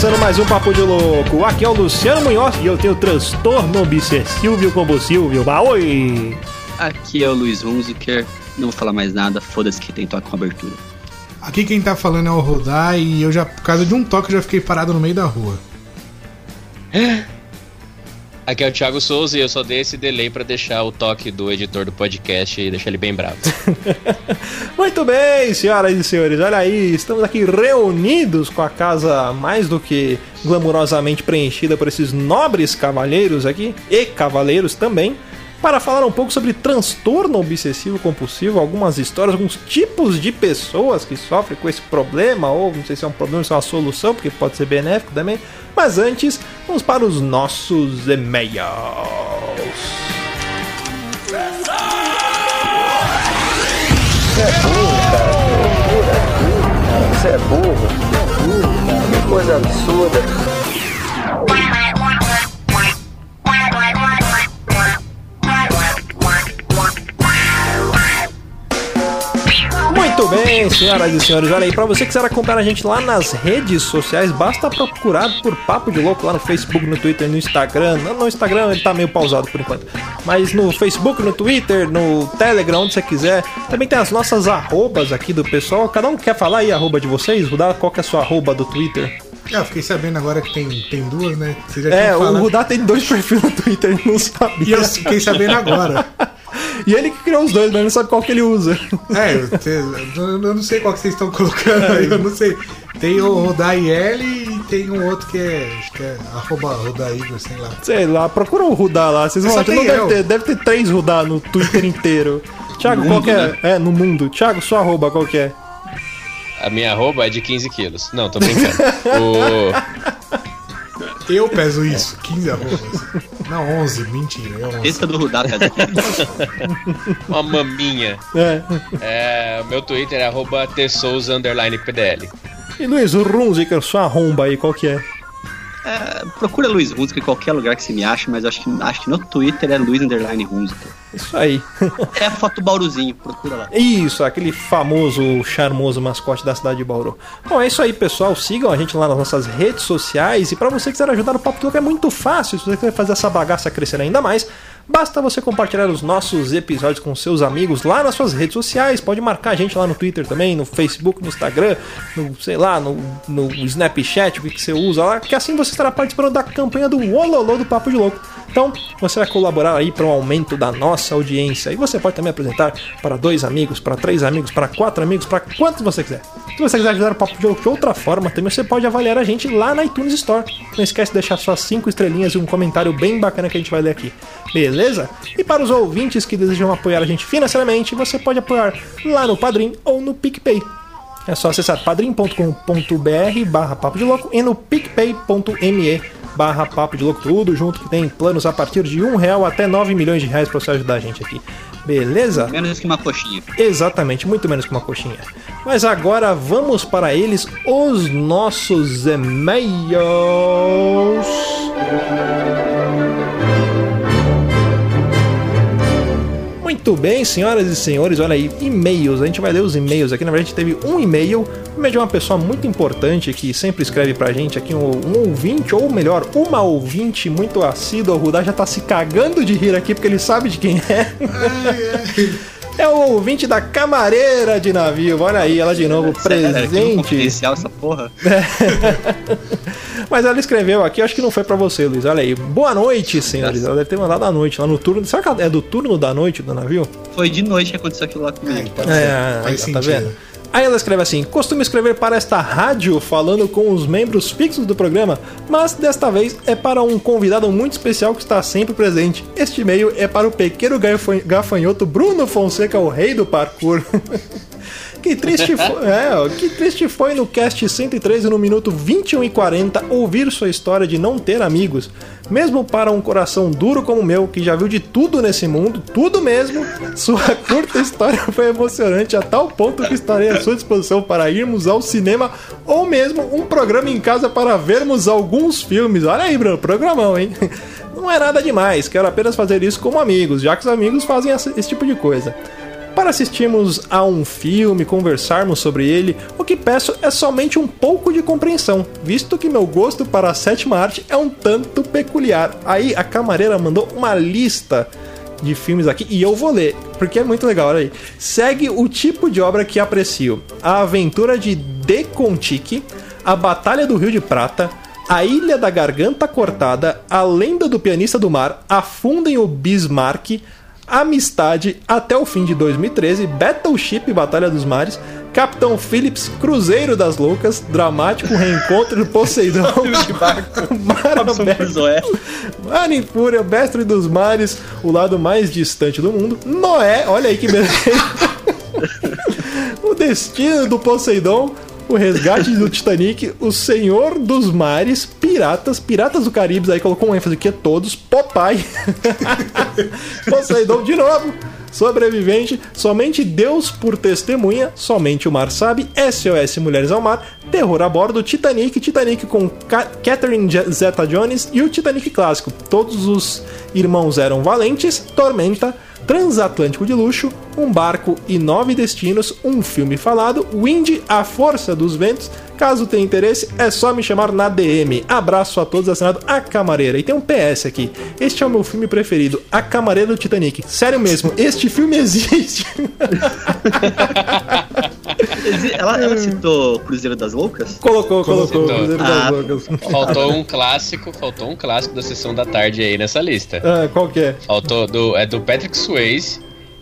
começando mais um Papo de Louco. Aqui é o Luciano Munhoz e eu tenho transtorno obsessivo compulsivo. Bah, oi! Aqui é o Luiz Hunziker. Não vou falar mais nada, foda-se que tem toque com abertura. Aqui quem tá falando é o Rodar e eu já, por causa de um toque, eu já fiquei parado no meio da rua. Aqui é o Thiago Souza e eu só dei esse delay pra deixar o toque do editor do podcast e deixar ele bem bravo. Muito bem, senhoras e senhores, olha aí, estamos aqui reunidos com a casa mais do que glamurosamente preenchida por esses nobres cavalheiros aqui, e cavaleiros também, para falar um pouco sobre transtorno obsessivo compulsivo, algumas histórias, alguns tipos de pessoas que sofrem com esse problema, ou não sei se é um problema, se é uma solução, porque pode ser benéfico também. Mas antes, vamos para os nossos e-mails. Você é burro, cara. Você é burro. Você é burro. Que coisa absurda. Muito bem, senhoras e senhores, olha aí, pra você que quiser acompanhar a gente lá nas redes sociais, basta procurar por Papo de Louco lá no Facebook, no Twitter, no Instagram. No Instagram ele tá meio pausado por enquanto, mas no Facebook, no Twitter, no Telegram, onde você quiser. Também tem as nossas arrobas aqui do pessoal. Cada um quer falar aí a arroba de vocês? Rudá, qual que é a sua arroba do Twitter? Eu fiquei sabendo agora que tem, tem duas, né? É, o. Rudá tem dois perfis no Twitter, não E sabia. eu fiquei sabendo agora. E ele que criou os dois, mas não sabe qual que ele usa. É, eu, te- eu não sei qual que vocês estão colocando aí, eu não sei. Tem o Rodaiel e tem um outro que é. Acho que é arroba Rodaigor, sei lá. Sei lá, procura o Rudá lá. Vocês vão tem deve ter, deve ter três Rudá no Twitter inteiro. Thiago, qual que é? É, no mundo. Thiago, sua arroba, qual que é? A minha arroba é de 15 quilos. Não, tô brincando. O... Eu peso isso, 15 arrobas. Não, 11, mentira, é 11. Esse é do Rudá, cara. Uma maminha. É. É, o meu Twitter é arroba tsouza underline PDL. E Luiz, o Runziker, sua arromba aí, qual que é? É, procura Luiz Hunziker em qualquer lugar que você me ache, mas acho que, acho que no Twitter é Luiz Underline Hunziker. Isso aí. É a foto do Bauruzinho, procura lá. Isso, aquele famoso, charmoso mascote da cidade de Bauru. Bom, é isso aí, pessoal. Sigam a gente lá nas nossas redes sociais. E pra você que quiser ajudar o Papo Louco, é muito fácil. Se você quiser fazer essa bagaça crescer ainda mais, basta você compartilhar os nossos episódios com seus amigos lá nas suas redes sociais. Pode marcar a gente lá no Twitter também, no Facebook, no Instagram, no, sei lá, no, no Snapchat, o que que você usa lá, que assim você estará participando da campanha do Ololô do Papo de Louco. Então, você vai colaborar aí para um aumento da nossa audiência. E você pode também apresentar para dois amigos, para três amigos, para quatro amigos, para quantos você quiser. Se você quiser ajudar o Papo de Louco de outra forma, também você pode avaliar a gente lá na iTunes Store. Não esquece de deixar suas cinco estrelinhas e um comentário bem bacana que a gente vai ler aqui. Beleza? E para os ouvintes que desejam apoiar a gente financeiramente, você pode apoiar lá no Padrim ou no PicPay. É só acessar padrim.com.br barra papo de louco e no picpay.me barra papo de louco tudo junto que tem planos a partir de um real até 9 milhões de reais para você ajudar a gente aqui. Beleza? Menos que uma coxinha. Exatamente, muito menos que uma coxinha. Mas agora vamos para eles, os nossos e-mails. Muito bem, senhoras e senhores, olha aí, e-mails. A gente vai ler os e-mails aqui. Na verdade, a gente teve um e-mail, e-mail de uma pessoa muito importante que sempre escreve pra gente aqui, um, um ouvinte, ou melhor, uma ouvinte muito assídua. O Rudá já tá se cagando de rir aqui porque ele sabe de quem é. É o ouvinte da camareira de navio. Olha aí, ela de novo, presente. confidencial essa porra. Mas ela escreveu aqui, acho que não foi pra você, Luiz. Olha aí. Boa noite, senhores. Ela deve ter mandado à noite, lá no turno. Será que é do turno da noite do navio? Foi de noite que aconteceu aquilo lá É, comigo. pode É, ser, faz tá sentido. vendo? Aí ela escreve assim: costumo escrever para esta rádio falando com os membros fixos do programa, mas desta vez é para um convidado muito especial que está sempre presente. Este e-mail é para o pequeno gafanho- gafanhoto Bruno Fonseca, o rei do parkour. Que triste, foi, é, que triste foi no cast 113, no minuto 21 e 40, ouvir sua história de não ter amigos. Mesmo para um coração duro como o meu, que já viu de tudo nesse mundo, tudo mesmo, sua curta história foi emocionante a tal ponto que estarei à sua disposição para irmos ao cinema ou mesmo um programa em casa para vermos alguns filmes. Olha aí, Bruno, programão, hein? Não é nada demais, quero apenas fazer isso como amigos, já que os amigos fazem esse tipo de coisa. Para assistirmos a um filme, conversarmos sobre ele, o que peço é somente um pouco de compreensão, visto que meu gosto para a sétima arte é um tanto peculiar. Aí a camareira mandou uma lista de filmes aqui e eu vou ler, porque é muito legal, olha aí. Segue o tipo de obra que aprecio: A Aventura de De Contique, A Batalha do Rio de Prata, A Ilha da Garganta Cortada, A Lenda do Pianista do Mar, Afundem o Bismarck, Amistade até o fim de 2013, Battleship Batalha dos Mares, Capitão Phillips, Cruzeiro das Loucas, dramático reencontro do Poseidon, Mar Robson Aberto, Crusoe. Mar em Fúria, Mestre dos Mares, o lado mais distante do mundo, Noé, olha aí que beleza. o destino do Poseidon, o resgate do Titanic, o Senhor dos Mares, Piratas, Piratas do Caribe, aí colocou um ênfase que é todos, Popeye, Poseidon de novo, Sobrevivente, Somente Deus por Testemunha, Somente o Mar Sabe, SOS Mulheres ao Mar, Terror a Bordo, Titanic, Titanic com Ca Catherine Zeta-Jones e o Titanic clássico. Todos os irmãos eram valentes, Tormenta, Transatlântico de Luxo, Um Barco e Nove Destinos, um filme falado, Wind, A Força dos Ventos. Caso tenha interesse, é só me chamar na DM. Abraço a todos, assinado A Camareira. E tem um PS aqui. Este é o meu filme preferido, A Camareira do Titanic. Sério mesmo, este filme existe. Ela, ela citou Cruzeiro das Loucas? colocou, colocou. Das Ah. Loucas. Faltou um clássico, faltou um clássico da sessão da tarde aí nessa lista. Ah, qual que é? Faltou do. É do Patrick Swayze.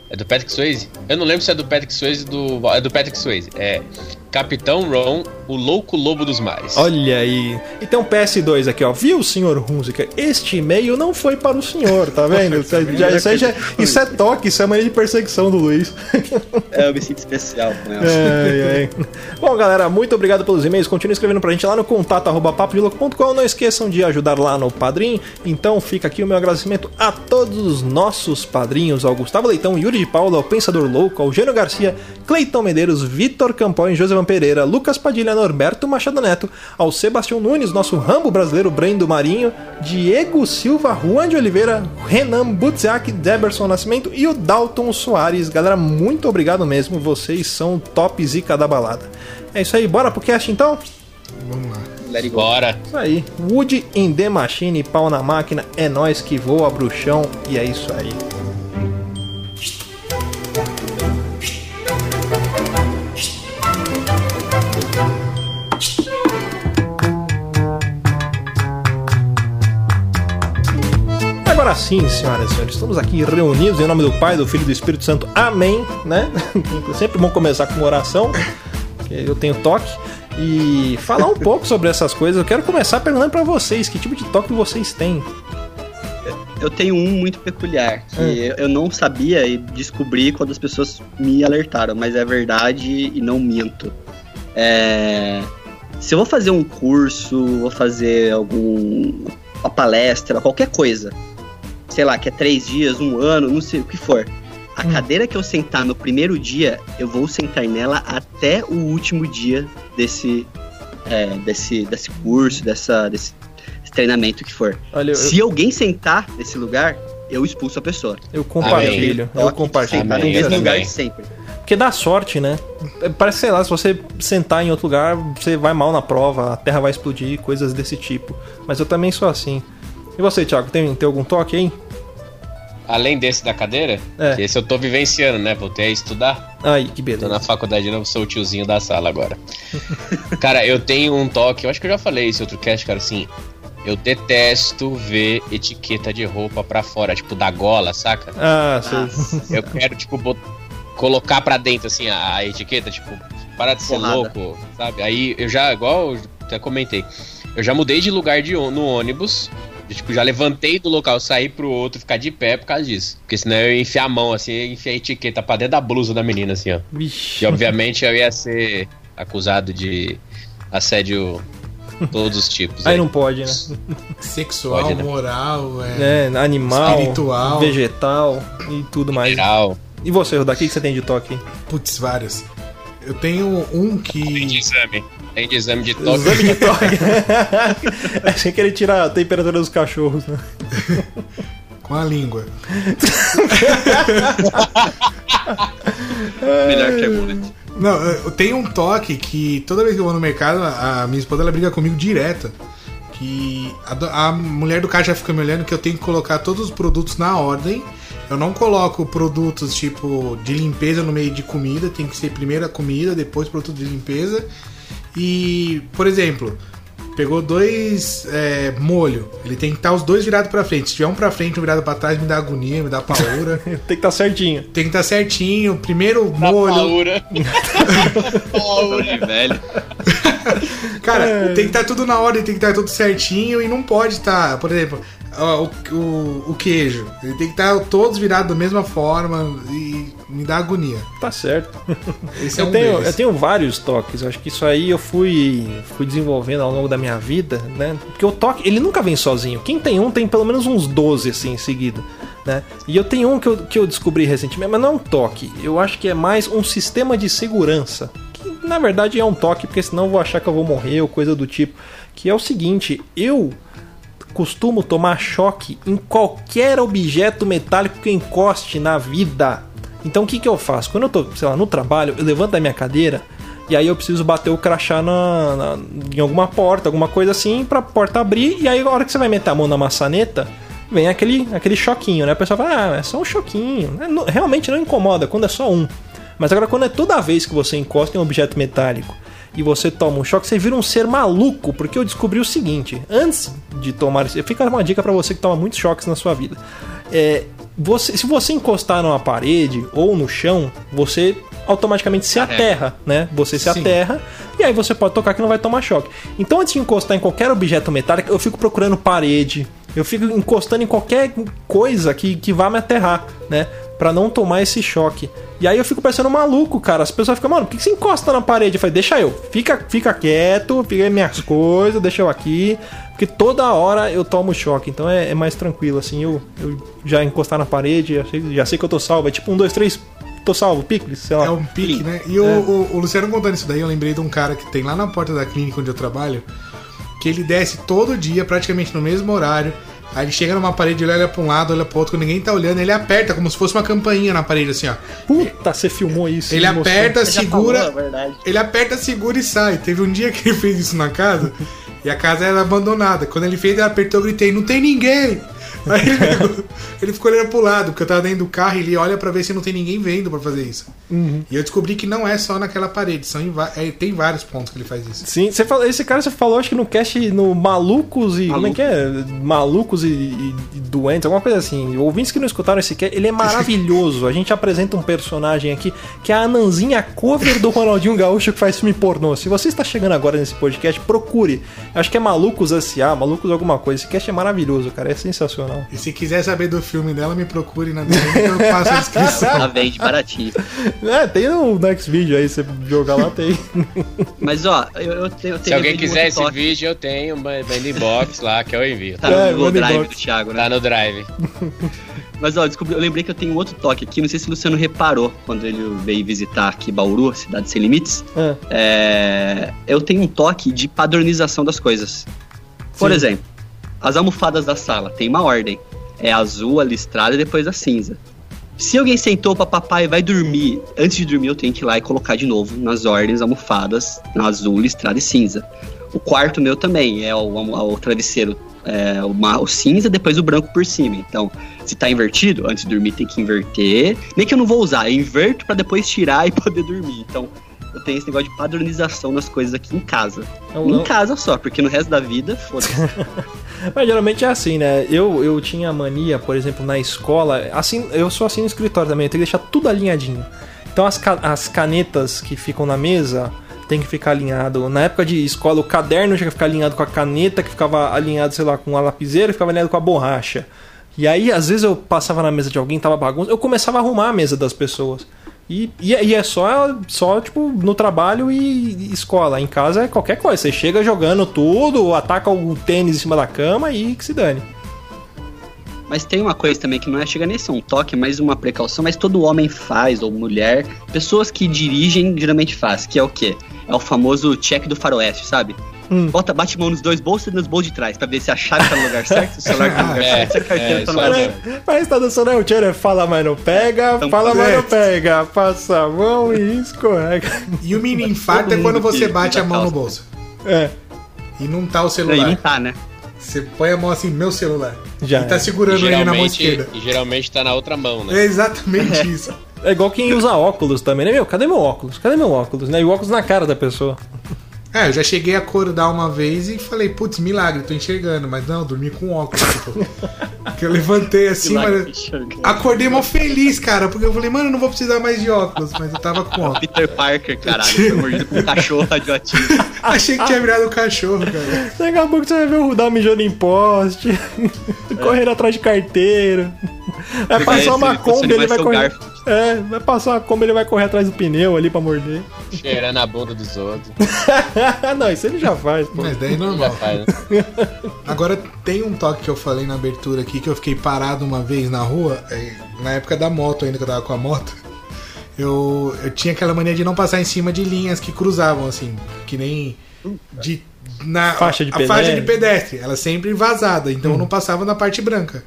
É do Patrick Swayze? Eu não lembro se é do Patrick Swayze do. É do Patrick Swayze. É. Capitão Ron, o louco lobo dos mares. Olha aí. E tem um PS2 aqui, ó. Viu, senhor Hunziker? Este e-mail não foi para o senhor, tá vendo? Isso, já- isso já- isso é toque, isso é maneira de perseguição do Luiz. É, eu me sinto especial com ela. Ai, ai. Bom, galera, muito obrigado pelos e-mails. Continue escrevendo pra gente lá no contato arroba papodiloco.com. Não esqueçam de ajudar lá no Padrim. Então fica aqui o meu agradecimento a todos os nossos padrinhos: ao Gustavo Leitão, Yuri de Paula, ao Pensador Louco, ao Gênio Garcia, Cleiton Medeiros, Vitor Campões, José Pereira, Lucas Padilha, Norberto Machado Neto, ao Sebastião Nunes, nosso Rambo brasileiro, Brendo Marinho, Diego Silva, Juan de Oliveira, Renan Butziak, Deberson Nascimento e o Dalton Soares. Galera, muito obrigado mesmo. Vocês são top zica da balada. É isso aí, bora pro cast então? Vamos lá. Let. Bora. Isso aí. Wood in the Machine, pau na máquina, é nós que voa, bruxão, e é isso aí. Agora sim, senhoras e senhores, estamos aqui reunidos em nome do Pai, do Filho e do Espírito Santo. Amém, né? Sempre bom começar com uma oração, que eu tenho toque. E falar um pouco sobre essas coisas. Eu quero começar perguntando pra vocês, que tipo de toque vocês têm? Eu tenho um muito peculiar, que Hum. eu não sabia e descobri quando as pessoas me alertaram, mas é verdade e não minto. É, Se eu vou fazer um curso, vou fazer algum uma palestra, qualquer coisa, sei lá, que é três dias, um ano, não sei o que for. A Hum. cadeira que eu sentar no primeiro dia, eu vou sentar nela até o último dia desse, é, desse, desse curso, dessa, desse, desse treinamento que for. Olha, eu, Se alguém sentar nesse lugar, eu expulso a pessoa. eu compartilho. Eu Toque, compartilho. Sentar no Amém. mesmo Eu lugar também. sempre. Porque dá sorte, né? Parece, sei lá, se você sentar em outro lugar, você vai mal na prova, a terra vai explodir, coisas desse tipo. Mas eu também sou assim. E você, Thiago, tem, tem algum toque aí? Além desse da cadeira, É. que esse eu tô vivenciando, né? Voltei a estudar. Ai, que Tô na beleza. faculdade de novo, sou o tiozinho da sala agora. cara, eu tenho um toque, eu acho que eu já falei isso em outro cast, cara, assim. Eu detesto ver etiqueta de roupa pra fora, tipo da gola, saca? Ah, sei. Eu quero, tipo, bot- colocar pra dentro, assim, a, etiqueta, tipo, para de ser Porrada. louco, sabe? Aí eu já, igual eu até comentei, eu já mudei de lugar de, no ônibus, eu, tipo, já levantei do local, saí pro outro, ficar de pé por causa disso. Porque senão eu ia enfiar a mão, assim, ia enfiar a etiqueta pra dentro da blusa da menina, assim, ó. Vixe. E obviamente eu ia ser acusado de assédio todos os tipos. Aí né? não pode, né? Sexual, Pode, né? moral, é, É, animal, Espiritual. vegetal e tudo mais. Geral. E você, Rodar, o que que você tem de toque aí? putz, várias. Eu tenho um Tem de que. exame. Tem de exame de toque. Exame de toque. é sem querer tirar a temperatura dos cachorros, né? Com a língua. Melhor que a mullet. Não, eu tenho um toque que toda vez que eu vou no mercado, a minha esposa ela briga comigo direto. Que a, a mulher do caixa fica me olhando que eu tenho que colocar todos os produtos na ordem. Eu não coloco produtos tipo de limpeza no meio de comida, tem que ser primeiro a comida, depois produto de limpeza. E, por exemplo, pegou dois é, molho, ele tem que estar os dois virados pra frente. Se tiver um pra frente e um virado pra trás, me dá agonia, me dá paura. Tem que estar certinho. tem que estar certinho. Primeiro Da molho. paura. Paura, velho. Cara, tem que estar tudo na ordem, tem que estar tudo certinho e não pode estar, por exemplo, ó, o, o, o queijo. Ele tem que estar todos virados da mesma forma e me dá agonia. Tá certo. Esse é Eu um tenho, deles. eu tenho vários toques. Eu acho que isso aí eu fui, fui desenvolvendo ao longo da minha vida, né? Porque o toque, ele nunca vem sozinho. Quem tem um tem pelo menos uns 12 assim em seguida, né? E eu tenho um que eu, que eu descobri recentemente, mas não é um toque. Eu acho que é mais um sistema de segurança. Que na verdade é um toque, porque senão eu vou achar que eu vou morrer ou coisa do tipo. Que é o seguinte, eu costumo tomar choque em qualquer objeto metálico que encoste na vida. Então o que, que eu faço? Quando eu tô, sei lá, no trabalho, eu levanto da minha cadeira e aí eu preciso bater o crachá na, na- em alguma porta, alguma coisa assim, pra porta abrir, e aí a hora que você vai meter a mão na maçaneta, vem aquele, aquele choquinho, né? A pessoa fala, ah, é só um choquinho. né? Não- Realmente não incomoda quando é só um. Mas agora quando é toda vez que você encosta em um objeto metálico e você toma um choque, você vira um ser maluco, porque eu descobri o seguinte: antes de tomar esse. Fica uma dica pra você que toma muitos choques na sua vida. É, você, se você encostar numa parede ou no chão, você automaticamente se aterra, né? Você se Sim. aterra e aí você pode tocar que não vai tomar choque. Então, antes de encostar em qualquer objeto metálico, eu fico procurando parede, eu fico encostando em qualquer coisa que, que vá me aterrar, né? Pra não tomar esse choque. E aí eu fico parecendo maluco, cara. As pessoas ficam, mano, por que você encosta na parede? Eu falei, deixa eu. Fica, fica quieto, aí minhas coisas, deixa eu aqui. Porque toda hora eu tomo choque. Então é, é mais tranquilo, assim. Eu, eu já encostar na parede, já sei, já sei que eu tô salvo. É tipo um, dois, três, tô salvo, picles, sei lá. É um pique, né? E o, o, o Luciano contando isso daí, eu lembrei de um cara que tem lá na porta da clínica onde eu trabalho, que ele desce todo dia, praticamente no mesmo horário. Aí ele chega numa parede, ele olha pra um lado, olha pro outro, ninguém tá olhando, ele aperta como se fosse uma campainha na parede, assim, ó. Puta, você filmou isso. Ele mostrou. aperta, já segura. falou. Ele aperta, segura e sai. Teve um dia que ele fez isso na casa e a casa era abandonada. Quando ele fez, ele apertou, eu gritei: Não tem ninguém! Aí ele, pegou- ele ficou olhando pro lado, porque eu tava dentro do carro e ele olha pra ver se não tem ninguém vendo pra fazer isso. E eu descobri que não é só naquela parede, são é, tem vários pontos que ele faz isso. Sim, você falou, esse cara você falou, acho que no cast no Malucos e. Como é Maluco. que é? Malucos e, e- e Doentes, alguma coisa assim. Ouvintes que não escutaram esse cast, ele é maravilhoso. A gente apresenta um personagem aqui que é a Ananzinha cover do Ronaldinho Gaúcho que faz filme pornô. Se você está chegando agora nesse podcast, procure. Acho que é Malucos S.A., Malucos alguma coisa. Esse cast é maravilhoso, cara. É sensacional. E se quiser saber do filme dela, me procure na DM que eu faço a descrição. Ela vende baratinho. É, tem no next vídeo aí, você jogar lá, tem. Mas ó, eu, eu tenho. Se alguém quiser esse vídeo, eu tenho, manda inbox lá que eu envio. Tá É, no manda drive inbox. do Thiago, né? Tá no drive. Mas ó, descobri, eu lembrei que eu tenho um outro toque aqui. Não sei se o Luciano reparou quando ele veio visitar aqui Bauru, cidade sem limites. Ah, É, eu tenho um toque de padronização das coisas. Por Sim. exemplo, as almofadas da sala tem uma ordem. É azul, a listrada e depois a cinza. Se alguém sentou pra papai e vai dormir, antes de dormir eu tenho que ir lá e colocar de novo nas ordens almofadas, na azul, listrada e cinza. O quarto meu também é o, o travesseiro, é, o, o cinza, depois o branco por cima. Então, se tá invertido, antes de dormir tem que inverter. Nem que eu não vou usar, eu inverto pra depois tirar e poder dormir. Então, eu tenho esse negócio de padronização das coisas aqui em casa. não- Em não- casa só, porque no resto da vida, foda-se. Mas geralmente é assim, né? Eu, eu tinha mania, por exemplo, na escola. Assim, eu sou assim no escritório também, eu tenho que deixar tudo alinhadinho. Então as, ca- as canetas que ficam na mesa tem que ficar alinhado. Na época de escola, o caderno tinha que ficar alinhado com a caneta, que ficava alinhado, sei lá, com a lapiseira, ficava alinhado com a borracha. E aí, às vezes, eu passava na mesa de alguém, tava bagunça, eu começava a arrumar a mesa das pessoas. E, e, e é só, só, tipo, no trabalho e, escola. Em casa é qualquer coisa. Você chega jogando tudo, ataca o tênis em cima da cama e que se dane. Mas tem uma coisa também que não é chega nem a ser um toque, mas uma precaução, mas todo homem faz, ou mulher. Pessoas que dirigem geralmente faz, que é o quê? É o famoso check do faroeste, sabe? Hum. Bota, bate mão nos dois bolsos e nos bolsos de trás, pra ver se a chave tá no lugar certo, se o celular tá no lugar É, certo, se a carteira é, tá no lugar certo. Parece que tá dançando é o Tchan, fala, mas não pega, Então, fala, mas não pega, passa a mão e escorrega. E o mini infarto é quando você bate a mão no bolso. É, E não tá o Aí não celular. tá, né? Você põe a mão assim, meu celular. Já E tá é. segurando ele na mão esquerda. e geralmente tá na outra mão, né? É exatamente isso. é igual quem usa óculos também, né? Meu, cadê meu óculos? Cadê meu óculos? Né? E o óculos na cara da pessoa. É, eu já cheguei a acordar uma vez e falei, putz, milagre, tô enxergando. Mas não, eu dormi com óculos. Tipo, que eu levantei assim, Milagre mas. Acordei mal feliz, cara, porque eu falei, mano, eu não vou precisar mais de óculos, mas eu tava com óculos. Peter Parker, caralho, foi mordido por um cachorro radioativo. Achei que tinha virado um cachorro, cara. Daqui a pouco você vai ver o Rudá mijando em poste, correndo atrás de carteira. Vai passar uma Kombi, ele vai correr. Garfield. É, vai passar Kombi, ele vai correr atrás do pneu ali pra morder. Cheirando a bunda dos outros. não, isso ele já faz, pô. Mas daí é Já normal. faz, né? Agora tem um toque que eu falei na abertura aqui que eu fiquei parado uma vez na rua, é, na época da moto ainda que eu tava com a moto. Eu, eu tinha aquela mania de não passar em cima de linhas que cruzavam, assim, que nem de na Faixa de a faixa pedestre. de pedestre, ela sempre vazada, então eu não passava na parte branca.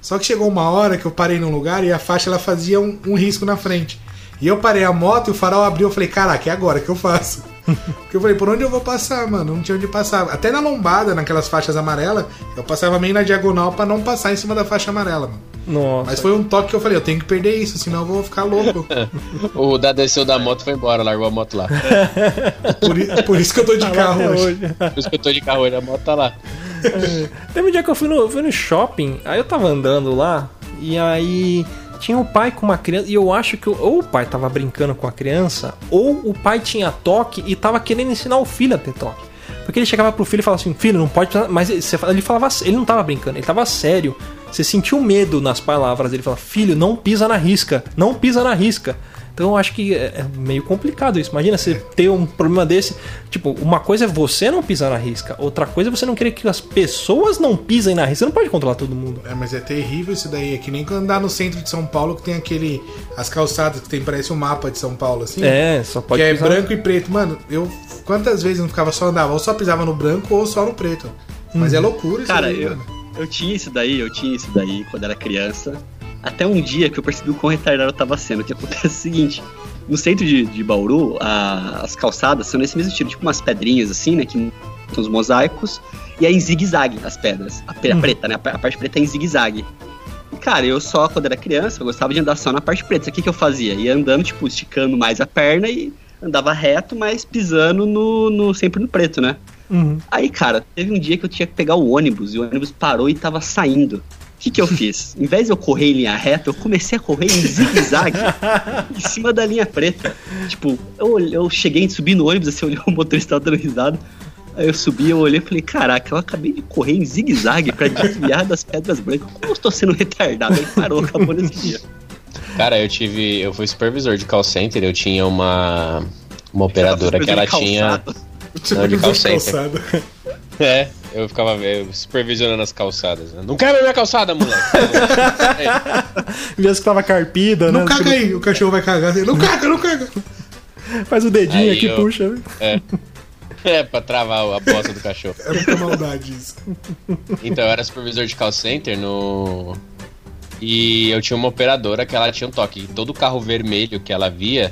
Só que chegou uma hora que eu parei num lugar e a faixa ela fazia um, um risco na frente. E eu parei a moto e o farol abriu, eu falei, caraca, é agora que eu faço. Porque eu falei, por onde eu vou passar, mano? Não tinha onde passar. Até na lombada, naquelas faixas amarelas, eu passava meio na diagonal pra não passar em cima da faixa amarela, mano. Nossa. Mas foi um toque que eu falei, eu tenho que perder isso, senão eu vou ficar louco. O da desceu da moto foi embora, largou a moto lá. Por, por isso que eu tô de Tá lá carro até hoje. Por isso que eu tô de carro hoje, a moto tá lá. Teve um dia que eu fui no, eu fui no shopping, aí eu tava andando lá, e aí tinha o pai com uma criança, e eu acho que ou o pai tava brincando com a criança, ou o pai tinha toque e tava querendo ensinar o filho a ter toque. Porque ele chegava pro filho e falava assim, filho, não pode. pisar", Mas ele falava, ele não tava brincando, ele tava sério. Você sentiu medo nas palavras. Ele falava, filho, não pisa na risca, não pisa na risca. Então eu acho que é é meio complicado isso. Imagina você ter um problema desse. Tipo, uma coisa é você não pisar na risca, outra coisa é você não querer que as pessoas não pisem na risca. Você não pode controlar todo mundo. É, mas é terrível isso daí. É que nem quando andar no centro de São Paulo que tem aquele. As calçadas que tem, parece um mapa de São Paulo, assim. É, só pode que é pisar. branco e preto. Mano, eu. Quantas vezes eu não ficava só andava? Ou só pisava no branco ou só no preto. Mas é loucura isso Cara, daí, eu, mano. eu tinha isso daí, eu tinha isso daí quando era criança. Até um dia que eu percebi o quão retardado eu tava sendo. O que acontece é o seguinte: no centro de, de Bauru, a- as calçadas são nesse mesmo estilo, tipo umas pedrinhas assim, né? Que são os mosaicos. E é em zigue-zague as pedras. A, a preta, né? A, a parte preta é em zigue-zague. E, cara, eu só, quando era criança, eu gostava de andar só na parte preta. O que, que eu fazia? Ia andando, tipo, esticando mais a perna e andava reto, mas pisando no, no sempre no preto, né? Uhum. Aí, cara, teve um dia que eu tinha que pegar o ônibus e o ônibus parou e tava saindo. O que, que eu fiz? Em vez de eu correr em linha reta, eu comecei a correr em zigue-zague em cima da linha preta. Tipo, eu, eu cheguei, subi no ônibus, assim, olhei o motorista dando risada. Aí eu subi, eu olhei e falei, caraca, eu acabei de correr em zigue-zague pra desviar das pedras brancas. Como eu estou sendo retardado? Aí parou, acabou nesse dia. Cara, eu tive. Eu fui supervisor de call center, eu tinha uma. Uma operadora que ela tinha. Não, de calçada. calçada. É, eu ficava eu, supervisionando as calçadas. né? Não quebra minha calçada, moleque! Vê se tava carpida, Não né? caga aí, o cachorro vai cagar. Não caga, não caga. Faz o dedinho Aí aqui, eu- puxa. né? É. É, pra travar a bosta do cachorro. É muita maldade isso. Então, eu era supervisor de call center no. E eu tinha uma operadora que ela tinha um toque. Todo carro vermelho que ela via,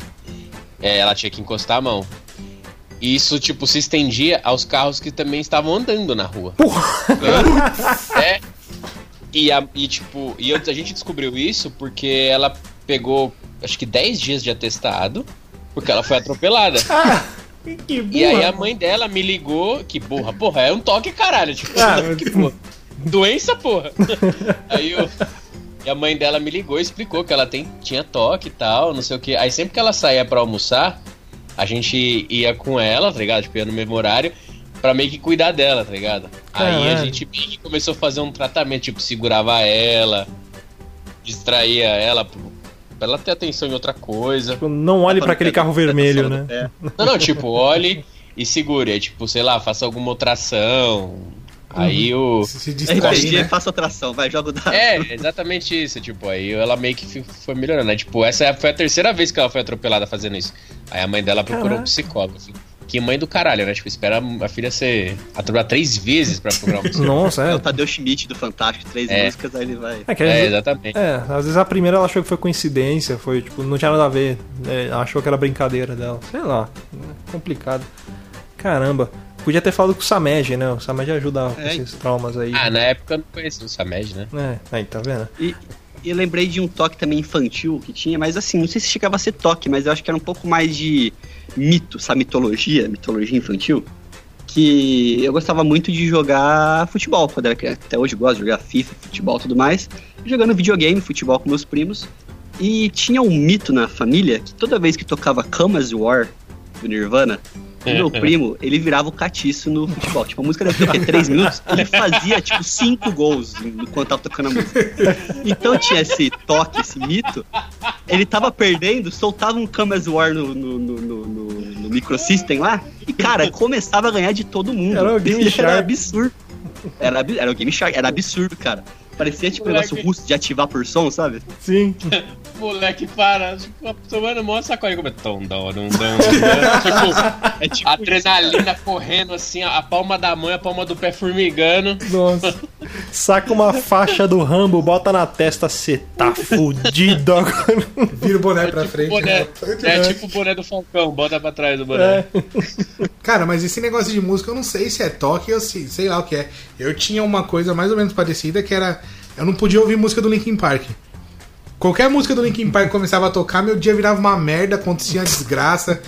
é, ela tinha que encostar a mão. E isso, tipo, se estendia aos carros que também estavam andando na rua. É. E, a, e tipo, e eu- a gente descobriu isso porque ela pegou, acho que 10 dias de atestado, porque ela foi atropelada. Ah, que burra. E aí a mãe dela me ligou, que burra, porra, é um toque, caralho. Tipo, Ah, que porra. Doença, porra. aí eu. E a mãe dela me ligou e explicou que ela tem, tinha toque e tal, não sei o que. Aí sempre que ela saía pra almoçar, a gente ia com ela, tá ligado? Tipo, ia no mesmo horário, pra meio que cuidar dela, tá ligado? Aí a Caralho. gente meio que começou a fazer um tratamento, tipo, segurava ela, distraía ela pro- pra ela ter atenção em outra coisa. Tipo, Não olhe pra aquele carro vermelho, né? É. Não, não, tipo, olhe e segure. Aí, tipo, sei lá, faça alguma outra ação. Aí o. Se, se RPG, né? faça outra ação, vai, joga o dado. É, exatamente isso. Tipo, aí ela meio que foi melhorando. Né? Tipo, essa foi a terceira vez que ela foi atropelada fazendo isso. Aí a mãe dela procurou um Caraca. psicólogo. Assim. Que mãe do caralho, né? Tipo, espera a filha ser aturar três vezes pra procurar uma música. Nossa, É é. o Tadeu Schmidt do Fantástico, três É. músicas, aí ele vai. É, que É, é, exatamente. é, às vezes a primeira ela achou que foi coincidência, foi tipo, não tinha nada a ver, é, achou que era brincadeira dela. Sei lá, é complicado. Caramba, podia ter falado com o Samed, né? O Samed ajuda com É. esses traumas aí. Ah, na época eu não conhecia o Samed, né? É, aí, tá vendo? E, e eu lembrei de um toque também infantil que tinha, mas assim, não sei se chegava a ser toque, mas eu acho que era um pouco mais de mito, sabe? Mitologia, mitologia infantil. Que eu gostava muito de jogar futebol quando era criança. Até hoje eu gosto de jogar FIFA, futebol e tudo mais. Jogando videogame, futebol com meus primos. E tinha um mito na família que toda vez que tocava Camas War do Nirvana, meu primo, ele virava o catiço no futebol. Tipo, a música deve ter o quê? Minutos? Ele fazia, tipo, cinco gols enquanto tava tocando a música. Então tinha esse toque, esse mito. Ele tava perdendo, soltava um Camas War no, no, no, no, no- no microsystem lá, e, cara, começava a ganhar de todo mundo. Era o Game Era absurdo. Era, era o Game Shark, era absurdo, cara. Parecia tipo um Moleque. negócio russo de ativar por som, sabe? Sim. Moleque, para, tomando mó sacode como é tom, dom, dom, dom, Tipo, É tipo adrenalina correndo assim, a palma da mão e a palma do pé formigando. Nossa. Saca uma faixa do Rambo, bota na testa, cê tá fudido agora. Vira o boné pra tipo frente. boné, né? é tipo o boné do Falcão, bota pra trás do boné. É. Cara, mas esse negócio de música, eu não sei se é toque ou se, sei lá o que é. Eu tinha uma coisa mais ou menos parecida que era. Eu não podia ouvir música do Linkin Park. Qualquer música do Linkin Park começava a tocar, meu dia virava uma merda, acontecia uma desgraça.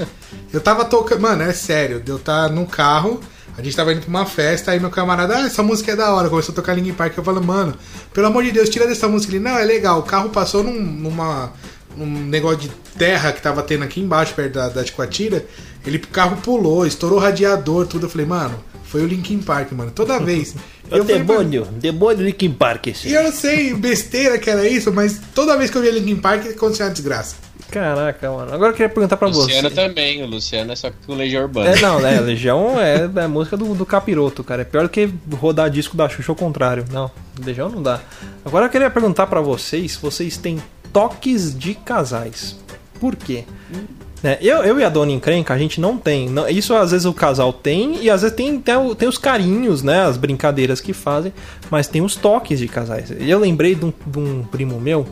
Eu tava tocando. Mano, é sério, eu tava no carro, a gente tava indo pra uma festa, aí meu camarada, ah, essa música é da hora, começou a tocar Linkin Park. Eu falo, mano, pelo amor de Deus, tira dessa música. Ele, não, é legal. O carro passou num, numa. num negócio de terra que tava tendo aqui embaixo, perto da, da Ticoatira. Ele, o carro pulou, estourou o radiador, tudo. Eu falei, mano, foi o Linkin Park, mano. Toda vez. É o falei, mano, demônio, demônio Linkin Park. e Esse. eu não sei besteira que era isso, mas toda vez que eu via Linkin Park acontecia uma desgraça. Caraca, mano. Agora eu queria perguntar pra Luciano você. também, o Luciano é só com Legião Urbana. É, não, né? Legião é, a música do, do capiroto, cara. É pior do que rodar disco da Xuxa ao contrário. Não, Legião não dá. Agora eu queria perguntar pra vocês se vocês têm toques de casais. Por quê? Né, eu, eu e a Dona Encrenca, a gente não tem. Não- isso às vezes o casal tem, e às vezes tem, tem, tem os carinhos, né? As brincadeiras que fazem, mas tem os toques de casais. Eu lembrei de um, de um primo meu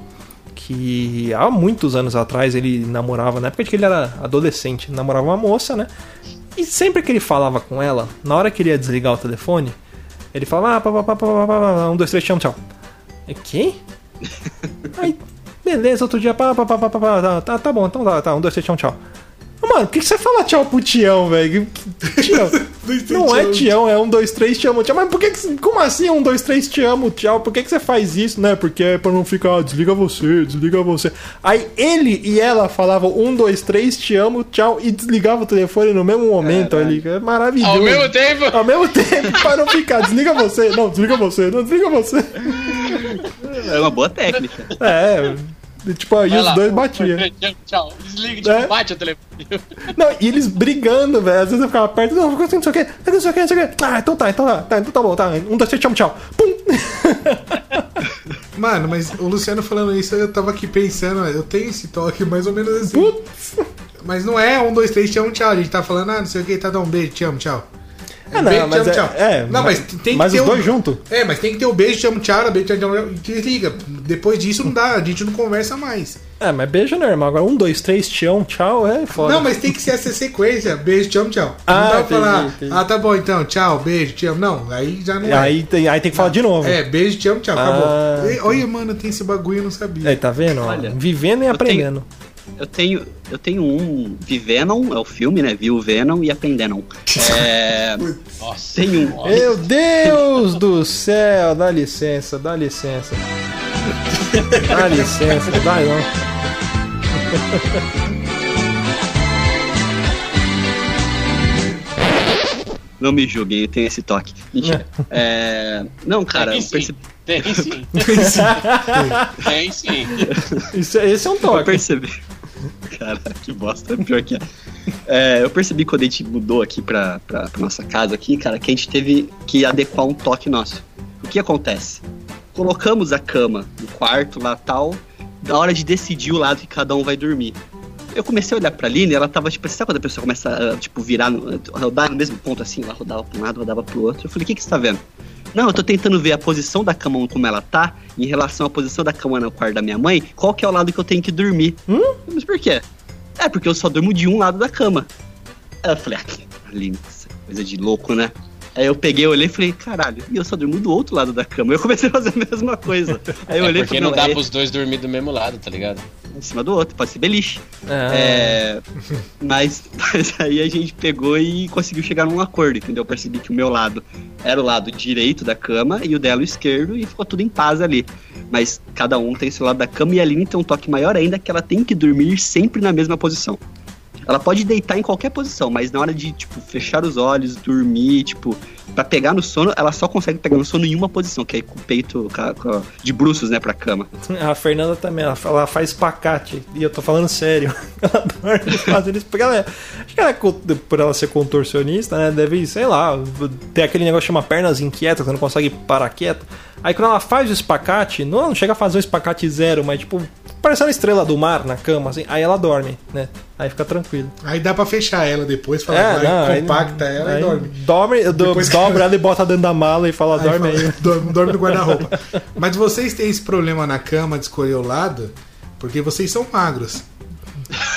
que há muitos anos atrás ele namorava, na época de que ele era adolescente, namorava uma moça, né? E sempre que ele falava com ela, na hora que ele ia desligar o telefone, ele falava, ah, pá, pá, pá, pá, pá, pá, um, dois, três, tchau, tchau. E quem? Aí, beleza, outro dia, pá, pá, pá, pá, pá, pá, tá, tá, tá bom, então tá, tá, um, dois, três, tchau, tchau. Mano, por que, que você fala tchau pro Tião, velho? Tião. Dois, três, Não é tchau. Tião, é um, dois, três, te amo, tchau. Mas por que, que como assim um, dois, três, te amo, tchau? Por que, que você faz isso, né? Porque é pra não ficar, desliga você, desliga você. Aí ele e ela falavam um, dois, três, te amo, tchau, e desligava o telefone no mesmo momento ali. É maravilhoso. Ao mesmo tempo, Ao mesmo tempo, para não ficar, desliga você, não, desliga você, não, desliga você. É uma boa técnica. É, tipo, aí vai os lá. dois batiam. Tchau, desliga, tipo, É. bate o telefone. Não, e eles brigando, velho. Às vezes eu ficava perto, não, não sei o que, não sei o que, não sei o que. Ah, então tá, então tá, tá, então tá bom, tá. Um, dois, três, tchau, tchau. Pum! Mano, mas o Luciano falando isso, eu tava aqui pensando, eu tenho esse toque mais ou menos assim. Putz! Mas não é um, dois, três, amo, tchau. A gente tá falando, ah, não sei o que, tá, dá um beijo, te amo, tchau. Ah, não, beijo, mas amo, é- tchau. é, não, mas mas- tem que mas ter os o- dois junto. É, mas tem que ter o beijo, amo, tchau, beijo, tchau, e desliga. Depois disso não dá, a gente não conversa mais. É, mas beijo é normal. Agora, um, dois, três, tchau, tchau, é foda. Não, mas tem que ser essa sequência, beijo, amo, tchau. Ah, não dá pra falar, entendi. ah, tá bom então, tchau, beijo, te amo. Não, aí já não é. Aí, tem, aí tem que falar de novo. É, beijo, te amo, tchau, Ah, acabou. E, olha, mano, tem esse bagulho, eu não sabia. Aí, tá vendo? Olha, Vivendo e eu aprendendo. Eu tenho, eu tenho um Vivenom, é o filme, né? Viu Venom e Aprendenom. É, Nossa. tem um. Meu Deus do céu, dá licença, dá licença. Dá licença, dá não. Não me julguem, eu tenho esse toque. Mentira. É, não, cara, tem eu sim. percebi, Tem sim. Tem sim. Isso, esse é um eu toque. percebi. Cara, que bosta, pior que é. É, Eu percebi quando a gente mudou aqui pra, pra, pra nossa casa aqui, cara, que a gente teve que adequar um toque nosso. O que acontece? Colocamos a cama no quarto lá tal, na hora de decidir o lado que cada um vai dormir. eu comecei a olhar pra Aline, ela tava, tipo, sabe quando a pessoa começa a, tipo, virar, no- rodar no mesmo ponto assim, ela rodava pra um lado, rodava pro outro. Eu falei, o que que você tá vendo? Não, eu tô tentando ver a posição da cama como ela tá, em relação à posição da cama no quarto da minha mãe, qual que é o lado que eu tenho que dormir. Mas por quê? É, porque eu só durmo de um lado da cama. Aí eu falei, ah, essa coisa de louco, né? Aí eu peguei, olhei e falei, caralho, e eu só durmo do outro lado da cama. Eu comecei a fazer a mesma coisa. Aí eu É olhei e porque falei, não dá é pros dois dormir do mesmo lado, tá ligado? em cima do outro, pode ser beliche. Ah, É, mas, mas aí a gente pegou e conseguiu chegar num acordo, entendeu? Eu percebi que o meu lado era o lado direito da cama e o dela o esquerdo e ficou tudo em paz ali. Mas cada um tem seu lado da cama e a Aline tem um toque maior ainda que ela tem que dormir sempre na mesma posição. Ela pode deitar em qualquer posição, mas na hora de, tipo, fechar os olhos, dormir, tipo, pra pegar no sono, ela só consegue pegar no sono em uma posição, que é com o peito de bruços, né, pra cama. A Fernanda também, ela, ela faz espacate. E eu tô falando sério. Ela dorme fazendo isso. Porque ela é. Acho que ela é, por ela ser contorcionista, né? Deve, sei lá, ter aquele negócio que chama pernas inquietas, você não consegue parar quieto. Aí quando ela faz o espacate, não, não chega a fazer o espacate zero, mas tipo, parecendo a estrela do mar na cama, assim, aí ela dorme, né? Aí fica tranquilo. Aí dá pra fechar ela depois, falar, É, não, aí- compacta ela aí e dorme. Dorme, eu dou- Depois que- dobra ela e bota dentro da mala e fala, dorme fala, aí. Dorme, dorme no guarda-roupa. Mas vocês têm esse problema na cama de escolher o lado porque vocês são magros.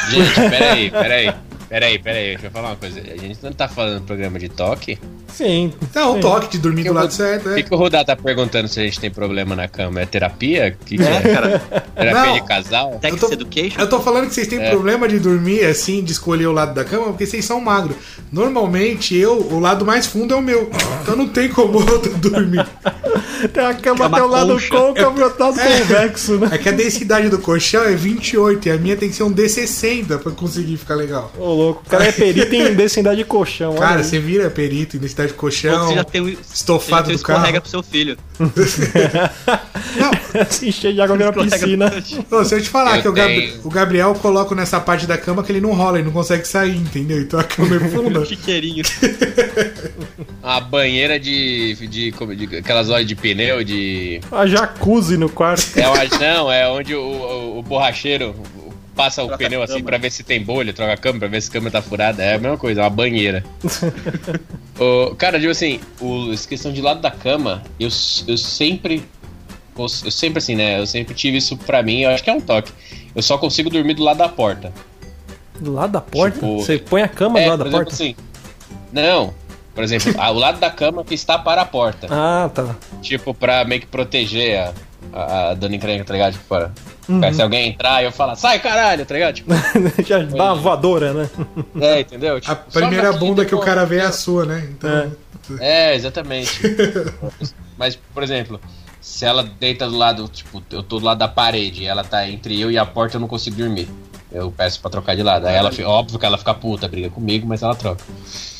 Gente, peraí, peraí. Peraí, peraí, deixa eu falar uma coisa. A gente não tá falando programa de toque. Sim. Não, o sim. toque de dormir do lado certo, é. que, que o Rudá tá perguntando se a gente tem problema na cama? É terapia? O que, que é? Cara, Terapia Não. de casal? Eu tô- Education. Eu tô falando que vocês têm É. problema de dormir assim, de escolher o lado da cama, porque vocês são magros. Normalmente, eu, o lado mais fundo é o meu. Então não tem como eu dormir. Tem a cama É uma até o lado côncavo e o lado É. convexo, né? É que a densidade do colchão é 28 e a minha tem que ser um D60 pra conseguir ficar legal. Ô, louco. O cara é perito em densidade de colchão. olha Cara, aí. você vira perito em densidade de colchão. Você já tem um estofado você já tem um do carro. escorrega pro seu filho. Não, Se encher de água vira Escorrega piscina. Ô, se eu te falar Eu que o, Gabri- tenho. o Gabriel eu coloco nessa parte da cama que ele não rola, ele não consegue sair, entendeu? Então a cama é funda. Chiqueirinho. Uma banheira de, de, como- de aquelas lojas de pneu, de. A jacuzzi no quarto. É não, é onde o, o, o borracheiro passa o pneu assim pra ver se tem bolha, troca a câmera pra ver se a câmera tá furada. É a mesma coisa, é uma banheira. Ô, cara, tipo assim, o, essa questão de lado da cama, eu, eu sempre. Eu sempre assim, né? Eu sempre tive isso pra mim, eu acho que é um toque. Eu só consigo dormir do lado da porta. Do lado da porta? Tipo, Você põe a cama é, do lado por da exemplo, porta? assim. Não. Por exemplo, ah, o lado da cama que está para a porta. Ah, tá. Tipo, pra meio que proteger a, a, a dona encrenca, tá ligado? Tipo, para, Uhum. se alguém entrar, eu falar, sai caralho, tá ligado? Tipo, Já dá uma voadora, né? é, entendeu? A Tipo, primeira sobe aqui, bunda que o cara vê é a sua, né? Então. É, exatamente. Mas, por exemplo, se ela deita do lado, tipo, eu tô do lado da parede, ela tá entre eu e a porta, eu não consigo dormir. Eu peço pra trocar de lado. Aí ela, óbvio que ela fica puta, briga comigo, mas ela troca.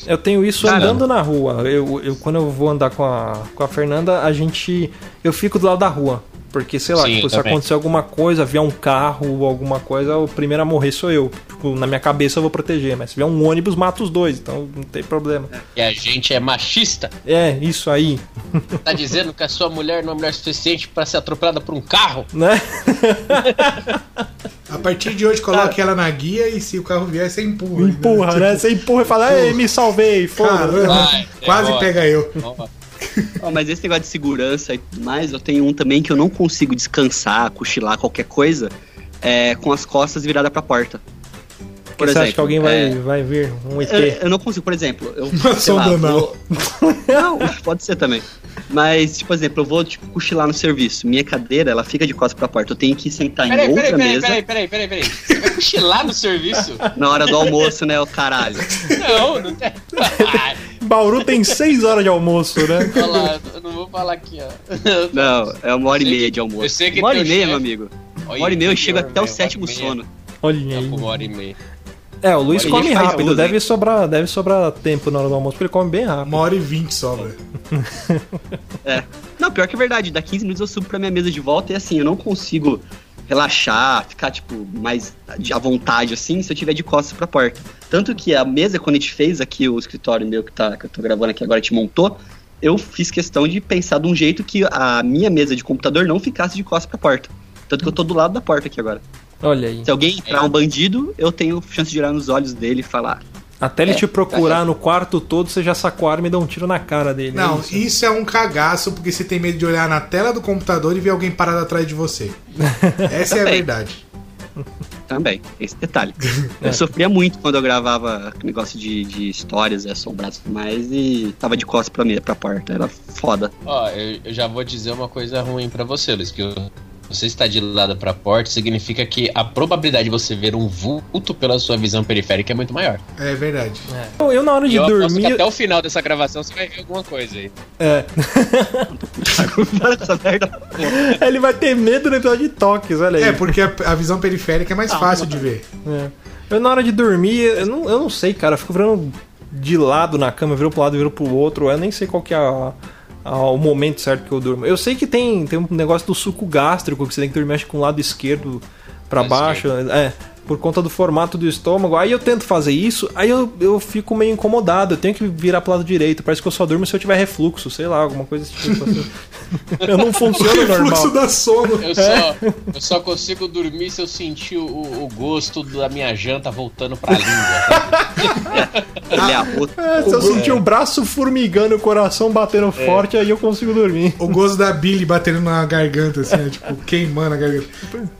Eu tenho isso Caramba. andando na rua. Eu, eu, quando eu vou andar com a, com a Fernanda, a gente. Eu fico do lado da rua. Porque, sei lá, Sim, tipo, se acontecer alguma coisa, vier um carro ou alguma coisa, o primeiro a morrer sou eu. Tipo, na minha cabeça eu vou proteger. Mas se vier um ônibus, mata os dois. Então não tem problema. E a gente é machista. É, isso aí. Tá dizendo que a sua mulher não é mulher suficiente pra ser atropelada por um carro? Né? A partir de hoje, coloque ela na guia e se o carro vier, você empurra. Empurra, né? Você empurra e fala, ei, me salvei, foda Caramba, Vai, quase derrota. pega eu. Ó, Ó, mas esse negócio de segurança e tudo mais, eu tenho um também que eu não consigo descansar, cochilar, qualquer coisa, é, com as costas viradas pra porta. Por Você acha que alguém vai, é, vai vir? Um ET? eu, eu não consigo, por exemplo, eu. Uma sei lá, vou- Não, pode ser também. Mas, tipo, por exemplo, eu vou tipo, cochilar no serviço. Minha cadeira, ela fica de costas pra porta. Eu tenho que sentar em Peraí, outra peraí, peraí, mesa peraí, peraí, peraí, peraí. Você vai cochilar no serviço? na hora do almoço, né, o caralho. Não, não tem. Ah, Bauru tem 6 horas de almoço, né? olha lá, eu não vou falar aqui, ó. Não, é uma hora e meia que- de almoço. eu sei que uma hora e meia, chefe- meu amigo. Olha, Uma hora e meia eu chego até o sétimo e sono. Olha aí. Tá uma hora e meia. É, o Luiz come rápido, deve sobrar, deve sobrar tempo na hora do almoço, porque ele come bem rápido. Uma hora e vinte sobra. É. Não, pior que é verdade. Dá 15 minutos eu subo pra minha mesa de volta e assim, eu não consigo relaxar, ficar, tipo, mais de- à vontade, assim, se eu tiver de costas pra porta. Tanto que a mesa, quando a gente fez aqui o escritório meu que, tá, que eu tô gravando aqui agora, a gente montou, eu fiz questão de pensar de um jeito que a minha mesa de computador não ficasse de costas pra porta. Tanto que eu tô do lado da porta aqui agora. Olha aí. Se alguém entrar um bandido, eu tenho chance de olhar nos olhos dele e falar. Até ele É, te procurar no quarto todo, você já sacou a arma e dá um tiro na cara dele. é Não, isso? isso é um cagaço porque você tem medo de olhar na tela do computador e ver alguém parado atrás de você. Essa é a verdade. Também, esse detalhe. Eu sofria muito quando eu gravava negócio de, de histórias assombradas e tudo mais e tava de costas pra, mim, pra porta. Era foda. Ó, eu, eu já vou dizer uma coisa ruim pra você, Luiz, que eu- você está de lado pra porta significa que a probabilidade de você ver um vulto pela sua visão periférica é muito maior. É verdade. Eu, eu, na hora de eu aposto que dormir. até o final dessa gravação você vai ver alguma coisa aí. É, Para essa merda. ele vai ter medo no episódio de toques, olha aí. É, porque a, a visão periférica é mais fácil de ver. É. Eu, na hora de dormir, eu não, eu não sei, cara. Eu fico virando de lado na cama, viro pro lado, viro pro outro. Eu nem sei qual que é a- a- o momento certo que eu durmo. Eu sei que tem, tem um negócio do suco gástrico, que você tem que dormir acho com o lado esquerdo pra Lado baixo. É, por conta do formato do estômago. Aí eu tento fazer isso, aí eu, eu fico meio incomodado. Eu tenho que virar pro lado direito. Parece que eu só durmo se eu tiver refluxo, sei lá, alguma coisa desse tipo. assim. eu não O funciono refluxo normal. da sono. Eu só, eu só consigo dormir se eu sentir o, o gosto da minha janta voltando pra língua. Ele é. É, se eu sentir o braço formigando, o coração batendo forte, aí eu consigo dormir. O gosto da Billy batendo na garganta, assim, né? tipo, queimando a garganta.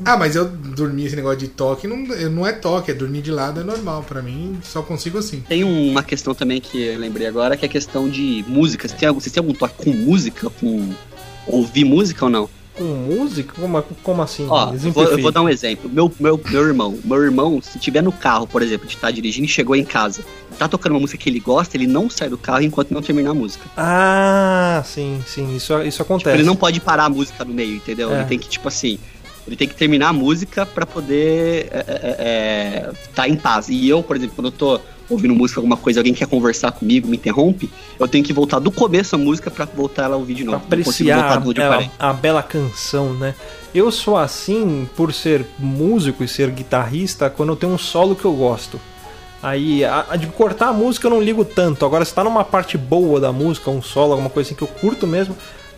Ah, mas eu dormi esse negócio de toque, não, não é toque, é dormir de lado, é normal. Pra mim, só consigo assim. Tem uma questão também que eu lembrei agora, que é a questão de música. Você tem, algum- vocês têm algum toque com música? Com ouvir música ou não? Com música? Como, como assim? Ó, eu vou, eu vou dar um exemplo. Meu, meu, meu irmão, meu irmão, se tiver no carro, por exemplo, de estar dirigindo e chegou em casa, tá tocando uma música que ele gosta, ele não sai do carro enquanto não terminar a música. Ah, sim, sim, isso, isso acontece. Tipo, ele não pode parar a música no meio, entendeu? É. Ele tem que, tipo assim, ele tem que terminar a música pra poder é, é, é, tá em paz. E eu, por exemplo, quando eu tô ouvindo música, alguma coisa, alguém quer conversar comigo, me interrompe, eu tenho que voltar do começo a música pra voltar ela a ouvir de Pra novo. Consigo apreciar a, parei. a bela canção, né? Eu sou assim por ser músico e ser guitarrista quando eu tenho um solo que eu gosto. Aí, a, a de cortar a música eu não ligo tanto. Agora, se tá numa parte boa da música, um solo, alguma coisa assim que eu curto mesmo,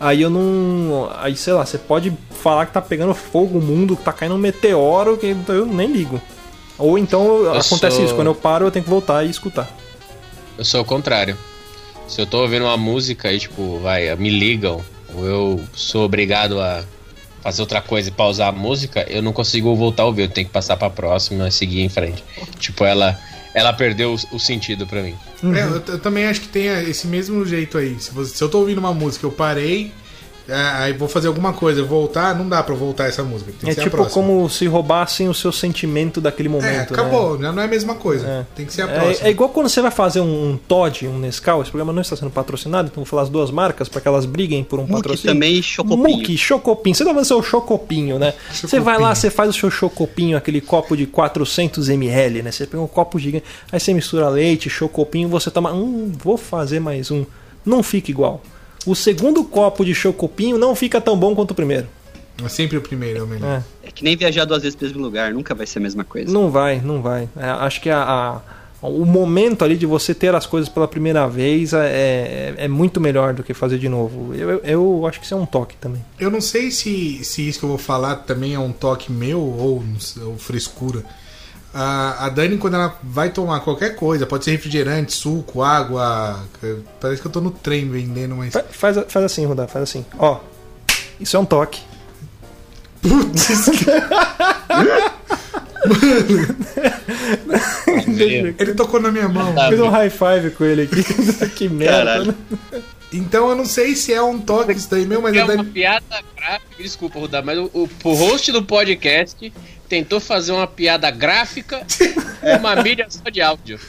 aí eu não. Aí, sei lá, você pode falar que tá pegando fogo o mundo, que tá caindo um meteoro, que eu nem ligo. Ou então acontece sou- isso, quando eu paro eu tenho que voltar e escutar. Eu sou o contrário. Se eu tô ouvindo uma música e, tipo, vai, me ligam, ou eu sou obrigado a fazer outra coisa e pausar a música, eu não consigo voltar a ouvir. Eu tenho que passar pra próxima e seguir em frente. Tipo, ela, ela perdeu o, o sentido pra mim. Uhum. É, eu, eu também acho que tem esse mesmo jeito aí. Se, você- se eu tô ouvindo uma música, eu parei, é, aí vou fazer alguma coisa, eu voltar, não dá pra eu voltar essa música. Tem que É ser a tipo próxima. como se roubassem o seu sentimento daquele momento. É, né? acabou, já não é a mesma coisa. É. Tem que ser a É, próxima. é igual quando você vai fazer um, um Todd, um Nescau, esse programa não está sendo patrocinado, então vou falar as duas marcas para que elas briguem por um Muque patrocínio. também e Chocopinho. Muque, Chocopinho. Você tá fazendo seu Chocopinho, né? Você vai lá, você faz o seu Chocopinho, aquele copo de 400ml, né? Você pega um copo gigante, aí você mistura leite, Chocopinho, você toma. Hum, vou fazer mais um. Não fica igual. O segundo copo de Chocopinho não fica tão bom quanto o primeiro. É sempre o primeiro, é o melhor. É. É que nem viajar duas vezes pro mesmo lugar, nunca vai ser a mesma coisa. Não vai, não vai. É, acho que a, a- o momento ali de você ter as coisas pela primeira vez é, é, é muito melhor do que fazer de novo. Eu, eu, eu acho que isso é um toque também. Eu não sei se, se isso que eu vou falar também é um toque meu ou, ou frescura. A, a Dani, quando ela vai tomar qualquer coisa, pode ser refrigerante, suco, água. Parece que eu tô no trem vendendo, mas. Fa- Faz, faz assim, Rudá, faz assim. Ó, isso é um toque. Ele tocou na minha mão. Fiz um high five com ele aqui. que merda. Caralho. né? Então eu não sei se é um toque isso daí meu, mas É uma piada gráfica, desculpa, Rudá, mas o, o, o host do podcast tentou fazer uma piada gráfica com uma mídia só de áudio.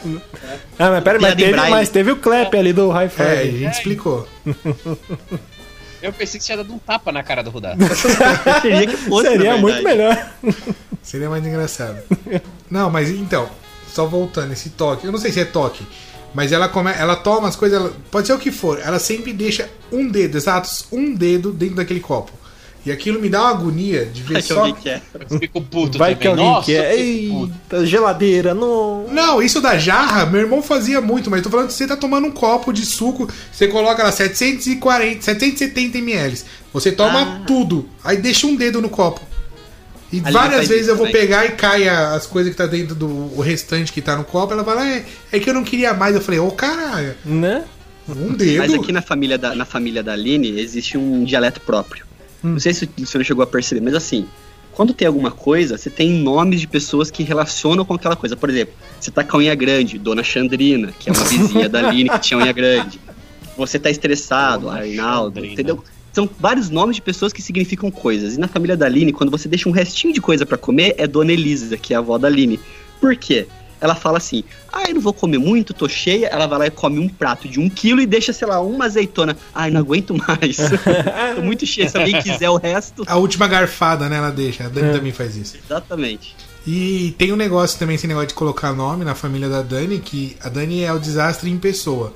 Ah, mas pera, mas teve, mas teve o clap ali do high É, a five. gente explicou. Eu pensei que tinha dado um tapa na cara do Rudá. Seria que fosse, Seria na muito melhor. Seria mais engraçado. Não, mas então, só voltando, esse toque. Eu não sei se é toque, mas ela come, ela toma as coisas, ela- pode ser o que for, ela sempre deixa um dedo, exatos, um dedo dentro daquele copo. E aquilo me dá uma agonia de ver Vai que só. alguém quer. Eu fico puto Vai também. que alguém Nossa, quer. Eita, geladeira, não. Não, isso da jarra, meu irmão fazia muito, mas eu tô falando que você tá tomando um copo de suco, você coloca lá 740, 770 ml. Você toma Ah. tudo, aí deixa um dedo no copo. E Ali várias vezes eu vou também. pegar e cai as coisas que tá dentro do o restante que tá no copo. Ela fala, é, é que eu não queria mais. Eu falei, ô caralho, Né? um dedo. Mas aqui na família da, na família da Aline existe um dialeto próprio. Não sei se o senhor chegou a perceber, mas assim, quando tem alguma coisa, você tem nomes de pessoas que relacionam com aquela coisa. Por exemplo, você tá com a unha grande, Dona Chandrina, que é uma vizinha da Aline que tinha unha grande. Você tá estressado, Dona Arnaldo, Chandrina. entendeu? São vários nomes de pessoas que significam coisas. E na família da Aline, quando você deixa um restinho de coisa pra comer, é Dona Elisa, que é a avó da Aline. Por quê? Ela fala assim: ah, eu não vou comer muito, tô cheia. Ela vai lá e come um prato de um quilo e deixa, sei lá, uma azeitona. Ai, não aguento mais. tô muito cheia. Se alguém quiser o resto. A última garfada, né? Ela deixa. A Dani É. também faz isso. Exatamente. E tem um negócio também, esse negócio de colocar nome na família da Dani, que a Dani é o desastre em pessoa.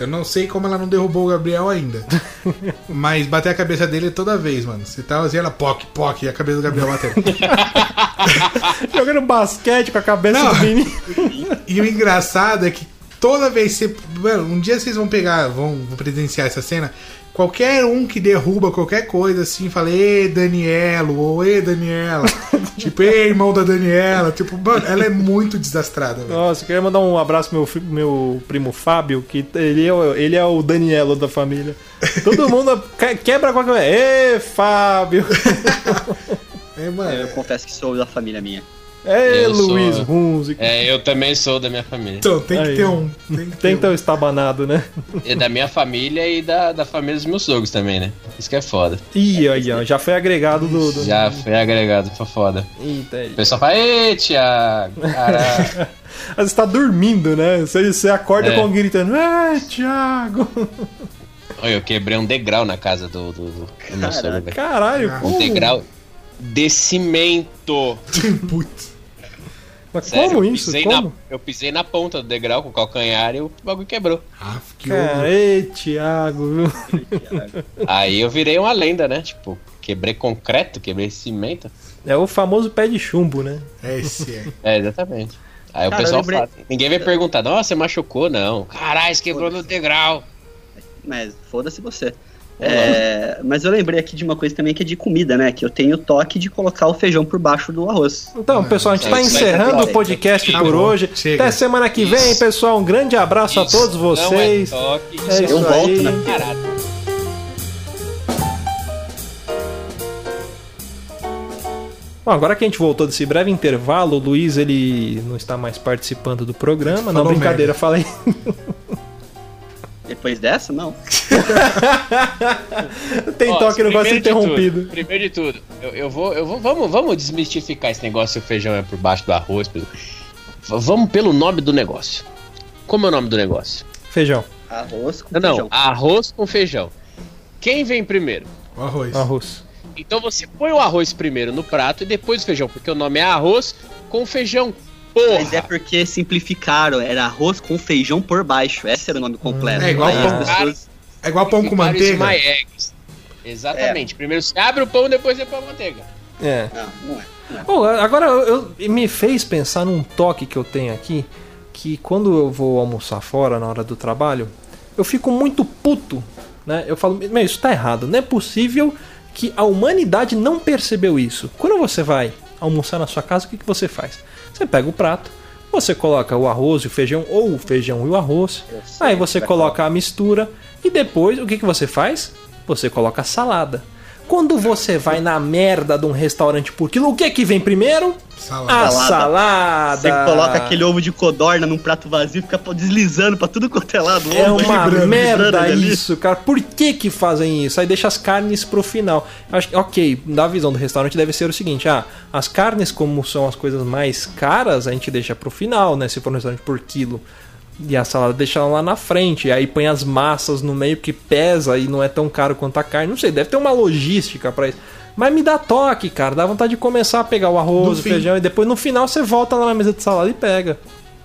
Eu não sei como ela não derrubou o Gabriel ainda. mas bater a cabeça dele toda vez, mano. Você tava assim, ela poc, poc, e a cabeça do Gabriel bateu. Jogando basquete com a cabeça Não. do menino. e o engraçado é que toda vez que você. Mano, um dia vocês vão pegar, vão, vão presenciar essa cena. Qualquer um que derruba qualquer coisa assim, fala, ê Danielo, ou ê Daniela. tipo, ê irmão da Daniela. Tipo, mano, ela é muito desastrada, velho. Nossa, eu queria mandar um abraço pro meu, meu primo Fábio, que ele é, o- ele é o Danielo da família. Todo mundo que- quebra qualquer coisa. Ê, Fábio! É, mano. Eu confesso que sou da família minha. Ê, Eu sou- Luiz Runzico. É, eu também sou da minha família. Então, tem que Aí. ter um. Tem que Tem ter o estabanado, né? E da minha família e da, da família dos meus sogros também, né? Isso que é foda. Ih, aí, ó, já foi agregado do. do... Já foi agregado, foi foda. Eita, aí. O pessoal fala, ei, Thiago, caralho. Às vezes tá dormindo, né? Você, você acorda É. com alguém gritando, é, Thiago! Olha, eu quebrei um degrau na casa do, do, do, do meu sogro. Caralho. Um degrau de cimento. um. Putz. Mas Sério, como eu isso? Pisei Como? Na, eu pisei na ponta do degrau com o calcanhar e o bagulho quebrou. Ah, que Cara, horror. ei, Thiago, viu? Aí eu virei uma lenda, né? Tipo, quebrei concreto, quebrei cimento. É o famoso pé de chumbo, né? Esse é. É, exatamente. Aí o Cara, pessoal eu lembrei- fala, ninguém vai perguntar, nossa, você machucou? Não. Caralho, você quebrou no degrau. Mas foda-se você. É, mas eu lembrei aqui de uma coisa também que é de comida, né? Que eu tenho o toque de colocar o feijão por baixo do arroz. Então, pessoal, a gente É, tá vai encerrando o podcast Tá por hoje. chega. Até semana que vem, Isso. pessoal. Um grande abraço a Isso todos vocês. Não é toque, É isso isso Eu volto aí. na parada. Bom, agora que a gente voltou desse breve intervalo, o Luiz ele não está mais participando do programa. Não, brincadeira, merda. falei. Depois dessa, não. Tem Ó, toque não primeiro de interrompido. tudo, primeiro de tudo, eu, eu vou, eu vou, vamos, vamos desmistificar esse negócio se o feijão é por baixo do arroz. pelo- Vamos pelo nome do negócio. Como é o nome do negócio? Feijão, Arroz com Não, não, feijão. arroz com feijão. Quem vem primeiro? O arroz. arroz. Então você põe o arroz primeiro no prato e depois o feijão, porque o nome é arroz com feijão. Porra! Mas é porque simplificaram, era arroz com feijão por baixo. Esse era o nome completo. É igual pão. as pessoas. É igual pão com manteiga. my eggs. Exatamente. Primeiro você abre o pão, depois você põe a manteiga. É. Não, não é. Não é. Bom, agora eu, eu- me fez pensar num toque que eu tenho aqui, que quando eu vou almoçar fora na hora do trabalho, eu fico muito puto, né? Eu falo, meu, isso tá errado, não é possível que a humanidade não percebeu isso. Quando você vai almoçar na sua casa, o que, que você faz? Você pega o prato, você coloca o arroz e o feijão, ou o feijão e o arroz, aí você vai coloca a mistura, e depois o que, que você faz? Você coloca a salada. Quando você vai na merda de um restaurante por quilo, o que que vem primeiro? Salada. A Salada. Você coloca aquele ovo de codorna num prato vazio e fica deslizando pra tudo quanto é lado. É ovo uma vibrando, merda vibrando isso, cara. Por que que fazem isso? Aí deixa as carnes pro final. Eu Acho que, ok, na visão do restaurante deve ser o seguinte: ah, as carnes, como são as coisas mais caras, a gente deixa pro final, né? Se for um restaurante por quilo. E a salada deixa lá na frente. E aí põe as massas no meio que pesa e não é tão caro quanto a carne. Não sei, deve ter uma logística pra isso. Mas me dá toque, cara. Dá vontade de começar a pegar o arroz, No o fim. feijão e depois no final você volta lá na mesa de salada e pega.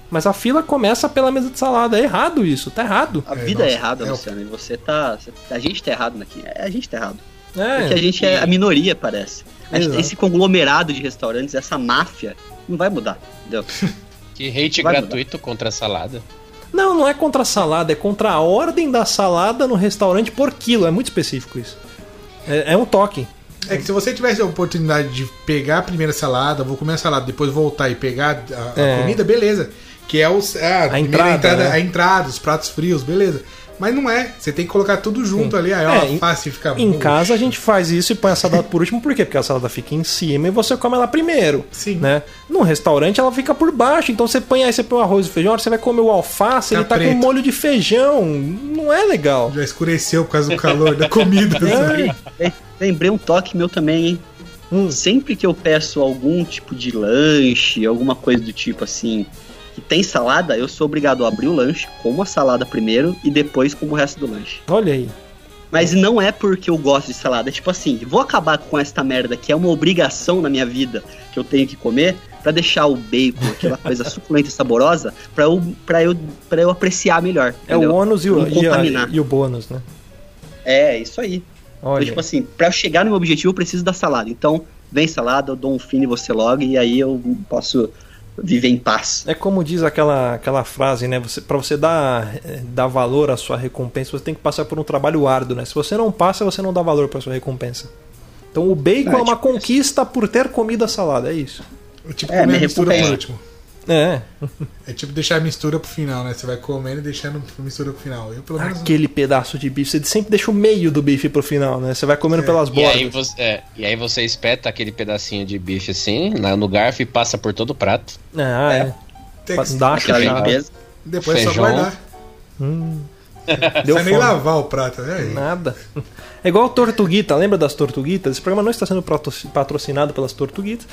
Mas a fila começa pela mesa de salada. É errado isso, tá errado. A É, vida é, nossa, errada, é Luciano. E você tá. A gente tá errado aqui. É, a gente tá errado. É. Porque a gente é a minoria, parece. A gente- Exato. esse conglomerado de restaurantes, essa máfia, não vai mudar. Entendeu? Que hate Vai gratuito contra a salada. Não, não é contra a salada, é contra a ordem da salada no restaurante por quilo. É muito específico isso. É, é um toque. É que se você tivesse a oportunidade de pegar a primeira salada, vou comer a salada, depois voltar e pegar a, a É. comida, beleza. Que é os, é, a, primeira entrada, entrada, né? a entrada, os pratos frios, beleza. Mas não é. Você tem que colocar tudo junto ali. Aí, ó, É, em- fácil ficar Em bom. casa a gente faz isso e põe a salada por último, por quê? Porque a salada fica em cima e você come ela primeiro. Sim. Né? Num restaurante ela fica por baixo, então você põe aí, você põe o arroz e feijão, você vai comer o alface, Tá ele tá preto. com molho de feijão. Não é legal. Já escureceu por causa do calor da comida. sabe? É. Lembrei um toque meu também, hein? Hum. Sempre que eu peço algum tipo de lanche, alguma coisa do tipo assim, que tem salada, eu sou obrigado a abrir o lanche, como a salada primeiro e depois como o resto do lanche. Olha aí. Mas não é porque eu gosto de salada, é tipo assim, vou acabar com esta merda que é uma obrigação na minha vida que eu tenho que comer pra deixar o bacon, aquela coisa suculenta e saborosa, pra eu, pra eu, pra eu apreciar melhor. É entendeu? o ônus e o, e, a- e o bônus, né? É, isso aí. Então, Olha. tipo assim, pra eu chegar no meu objetivo eu preciso da salada. Então, vem salada, eu dou um fim em você logo e aí eu posso viver em paz. É como diz aquela, aquela frase, né? Você, para você dar, eh, dar valor à sua recompensa, você tem que passar por um trabalho árduo, né? Se você não passa, você não dá valor para sua recompensa. Então o bacon É, é, uma tipo conquista por ter comido a salada, é isso. É tipo É, comer me a mistura por recompensa. último. É, É tipo deixar a mistura pro final, né? Você vai comendo e deixando a mistura pro final. Eu, pelo menos. aquele pedaço de bife, você sempre deixa o meio do bife pro final, né? Você vai comendo É. pelas E aí, bordas. você, é, e aí você espeta aquele pedacinho de bife assim, na- no garfo e passa por todo o prato. Ah, é. Tem Pra que- dar uma Aquela limpeza. Depois é só feijão. guardar. Hum. Não Deu precisa nem fome. lavar o prato, né? Nada. É igual Tortuguita, lembra das Tortuguitas? Esse programa não está sendo patro- patrocinado pelas Tortuguitas.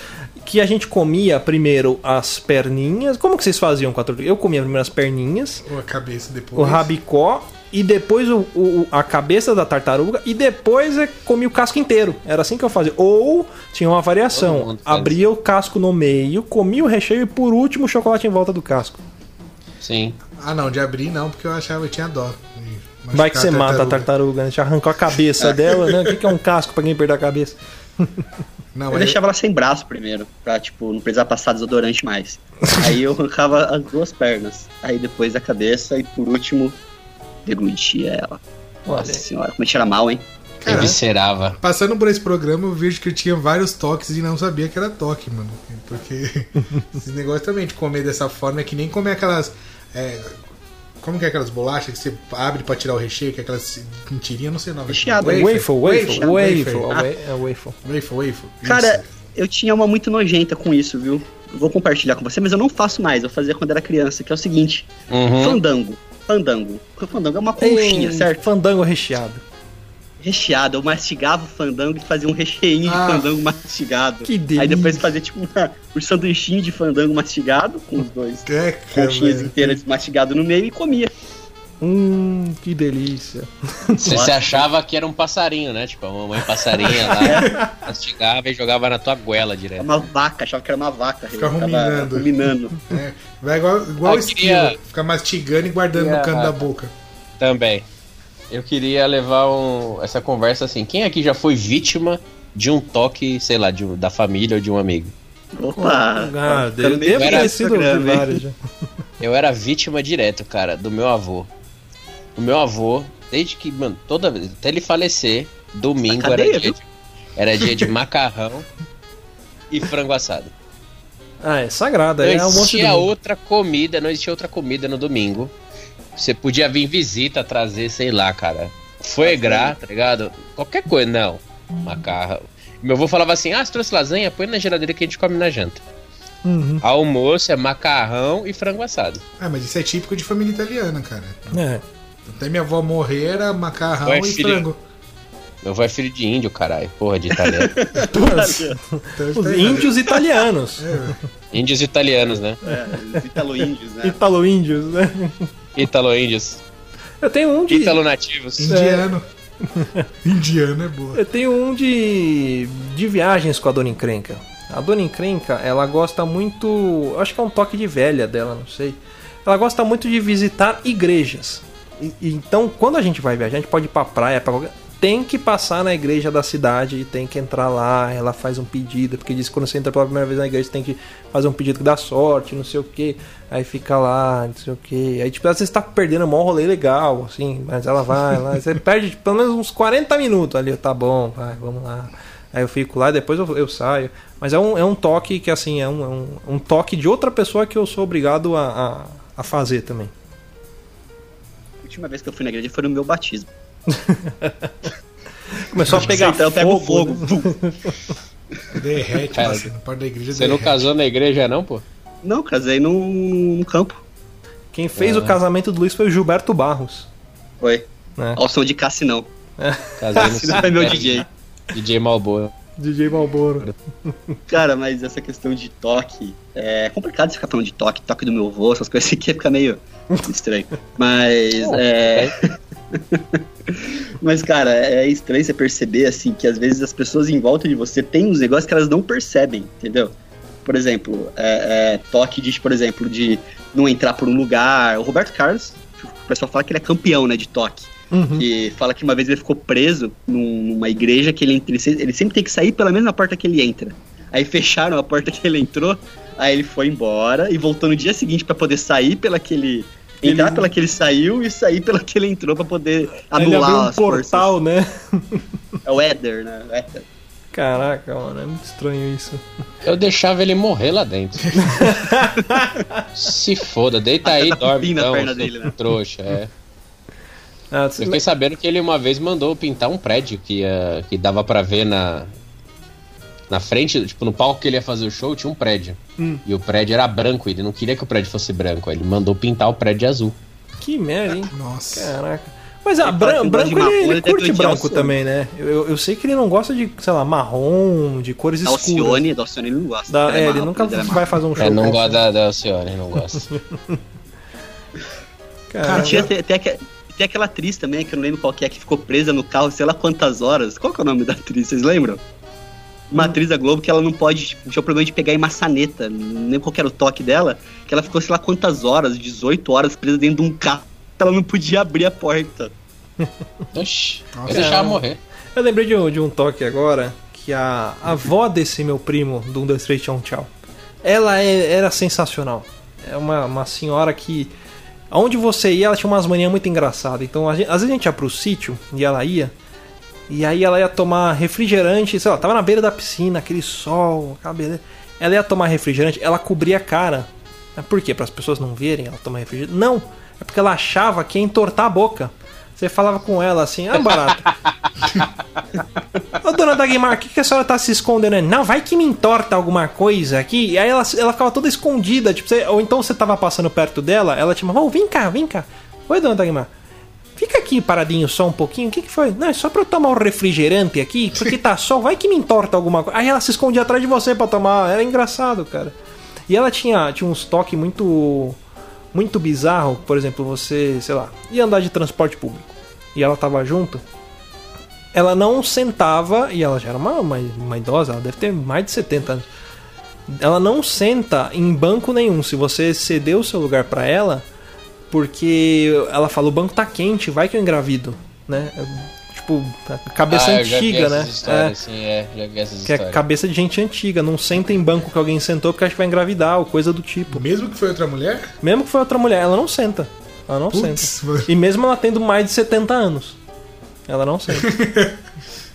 Que a gente comia primeiro as perninhas. Como que vocês faziam com a Tortuguita? Eu comia primeiro as perninhas, Ou a cabeça depois. o rabicó e depois o, o- a cabeça da tartaruga e depois comia o casco inteiro. Era assim que eu fazia. Ou tinha uma variação. Abria o casco no meio, comia o recheio e por último o chocolate em volta do casco. Sim. Ah, não, de abrir não, porque eu achava que tinha dó. Vai que você machucar mata a tartaruga, né? Já arrancou a cabeça dela, né? O que que é um casco pra quem perder a cabeça? Não, Eu deixava ela sem braço primeiro, pra, tipo, não precisar passar desodorante mais. Aí eu arrancava as duas pernas. Aí depois a cabeça e por último, deglutia ela. Nossa senhora, como cheira mal, hein? Cara, Eviscerava. passando por esse programa, eu vejo que eu tinha vários toques e não sabia que era toque, mano. Porque esse negócio também de comer dessa forma é que nem comer aquelas. É, como que é aquelas bolachas que você abre pra tirar o recheio, que é aquelas mentirinhas, não sei o nome. Recheado. Waffle, waffle, waffle, wafer. waffle, Ah, é waffle. waffle, waffle. Cara, eu tinha uma muito nojenta com isso, viu? Eu Vou compartilhar com você, mas eu não faço mais. Eu fazia quando era criança, que é o seguinte: Uhum. fandango. Fandango. O fandango é uma conchinha, Tem certo? Fandango recheado. Recheado. Eu mastigava o fandango e fazia um recheinho Ah. de fandango mastigado. Que Aí delícia. depois fazia tipo uma, um sanduichinho de fandango mastigado, com os dois É, conchinhas velho. inteiras mastigado no meio e comia. Hum, que delícia. Você se achava que era um passarinho, né? Tipo, a mamãe passarinha lá, mastigava e jogava na tua goela É direto. uma vaca, achava que era uma vaca. Fica ruminando. ruminando. É, vai igual, igual esquilo, queria- fica mastigando e guardando no queria- canto da boca. Também. Eu queria levar um- essa conversa assim. Quem aqui já foi vítima de um toque, sei lá, de da família ou de um amigo? Opa! Ah, tá meio deve era ter sido vários já. Eu era vítima direto, cara, do meu avô. O meu avô, desde que, mano, toda vez, até ele falecer, domingo cadeia, era, dia de, era dia de macarrão e frango assado. Ah, é sagrada. Não É almoço existia outra comida, não existia outra comida no domingo. Você podia vir visita, trazer, sei lá, cara. Foi gras, tá ligado? Qualquer coisa, não. Macarrão. Meu avô falava assim: ah, se trouxe lasanha, põe na geladeira que a gente come na janta. Uhum. Almoço é macarrão e frango assado. Ah, mas isso é típico de família italiana, cara. É. Até minha avó morrer era macarrão Ué, e filho. frango. Meu avô é filho de índio, caralho. Porra de italiano. Os índios italianos. É, Índios italianos, né? É, os italo-índios, né? Italo-índios, né? Italo-índios. Eu tenho um de. Italo-nativos. indiano. indiano é boa. Eu tenho um de. de viagens com a Dona Encrenca. A Dona Encrenca, ela gosta muito. Acho que é um toque de velha dela, não sei. Ela gosta muito de visitar igrejas. E- e então, quando a gente vai viajar, a gente pode ir pra praia, pra qualquer. Tem que passar na igreja da cidade e tem que entrar lá. Ela faz um pedido, porque diz que quando você entra pela primeira vez na igreja, você tem que fazer um pedido que dá sorte, não sei o que. Aí fica lá, não sei o que. Aí, tipo, você tá perdendo um maior rolê legal, assim, mas ela vai lá. Você perde tipo, pelo menos uns 40 minutos ali. Tá bom, vai, vamos lá. Aí eu fico lá depois eu, eu saio. Mas é um, é um toque que, assim, é um, é um, um toque de outra pessoa que eu sou obrigado a, a, a fazer também. A última vez que eu fui na igreja foi no meu batismo. Começou a pegar então eu pego fogo. fogo. Derrete, Cara, você não pode da igreja Você não casou na igreja, não, pô? Não, casei num, num campo. Quem fez É. o casamento do Luiz foi o Gilberto Barros. Foi. né? Ao som de Cassinão. Cassinão é meu É, DJ. DJ Malboa. DJ Malboro. Cara, mas essa questão de toque. É complicado você ficar falando de toque, toque do meu avô, essas coisas aqui fica meio estranho. Mas. É. Mas, cara, é estranho você perceber, assim, que às vezes as pessoas em volta de você têm uns negócios que elas não percebem, entendeu? Por exemplo, é, é, toque de, por exemplo, de não entrar por um lugar. O Roberto Carlos, o pessoal fala que ele é campeão, né, de toque. Uhum. Que fala que uma vez ele ficou preso num- numa igreja que ele, ele, se- ele sempre tem que sair pela mesma porta que ele entra. Aí fecharam a porta que ele entrou, aí ele foi embora e voltou no dia seguinte pra poder sair pela que ele. Entrar Ele- pela que ele saiu e sair pela que ele entrou pra poder Aí ele abriu anular um as portal, né? forças. É o Éder, né? O Éder. Caraca, mano, é muito estranho isso. Eu deixava ele morrer lá dentro. Se foda, deita aí e dorme então, perna dele, né? trouxa, é. Ah, Eu fiquei sabendo que ele uma vez mandou pintar um prédio que, ia, que dava pra ver na na frente, tipo, no palco que ele ia fazer o show, tinha um prédio. Hum. E o prédio era branco, ele não queria que o prédio fosse branco, ele mandou pintar o prédio de azul. Que merda, hein? Nossa. Caraca. Mas ah, Ele bran- que branco ele, ele ele curte branco também, né? Eu, eu- eu sei que ele não gosta de, sei lá, marrom, de cores Da escuras. Alcione, da Alcione ele não gosta. Da- Ela é, ele marrom, nunca ela é vai fazer um show. É, não gosta da, da Alcione, não gosta. Cara, Tinha, tem, tem, aque- tem aquela atriz também, que eu não lembro qual que é, que ficou presa no carro sei lá quantas horas. Qual que é o nome da atriz, vocês lembram? Uma atriz da Globo que ela não pode, tipo, tinha o problema de pegar em maçaneta, nem qual era o toque dela, que ela ficou sei lá quantas horas, 18 horas presa dentro de um carro, ela não podia abrir a porta. Oxi, Nossa. eu deixava morrer. Eu lembrei de um, de um toque agora, que a a avó desse meu primo, do 1, 2, 3, tchau, tchau, ela é- era sensacional. É uma, uma senhora que, aonde você ia, ela tinha umas manias muito engraçadas. Então, a gente- às vezes a gente ia pro sítio, e ela ia, e aí ela ia tomar refrigerante, sei lá, tava na beira da piscina, aquele sol, aquela beleza. Ela ia tomar refrigerante, ela cobria a cara. Por quê? Para as pessoas não verem ela tomar refrigerante? Não, é porque ela achava que ia entortar a boca. Você falava com ela assim, ah, barato. Ô, dona Dagmar, o que, que a senhora tá se escondendo? aí? Não, vai que me entorta alguma coisa aqui. E aí ela, ela ficava toda escondida. Tipo, você- ou então você tava passando perto dela, ela te chamava, ô, vem cá, vem cá. Oi, dona Dagmar. Fica aqui paradinho só um pouquinho. O que, que foi? Não, é só pra eu tomar um refrigerante aqui, porque tá sol, vai que me entorta alguma coisa. Aí ela se escondia atrás de você pra tomar. Era engraçado, cara. E ela tinha, tinha uns toques muito. Muito bizarro. Por exemplo, você, sei lá, ia andar de transporte público. E ela tava junto ela não sentava, e ela já era uma, uma, uma idosa, ela deve ter mais de 70 anos. Ela não senta em banco nenhum. Se você ceder o seu lugar pra ela, porque ela fala: o banco tá quente, vai que eu engravido, né? Tipo, cabeça Ah, antiga, né? histórias, sim, é, já vi essas Que é histórias. cabeça de gente antiga, não senta em banco que alguém sentou porque acha que vai engravidar ou coisa do tipo. Mesmo que foi outra mulher? Mesmo que foi outra mulher, ela não senta. Ela não Putz, senta. mano. E mesmo ela tendo mais de 70 anos, ela não senta.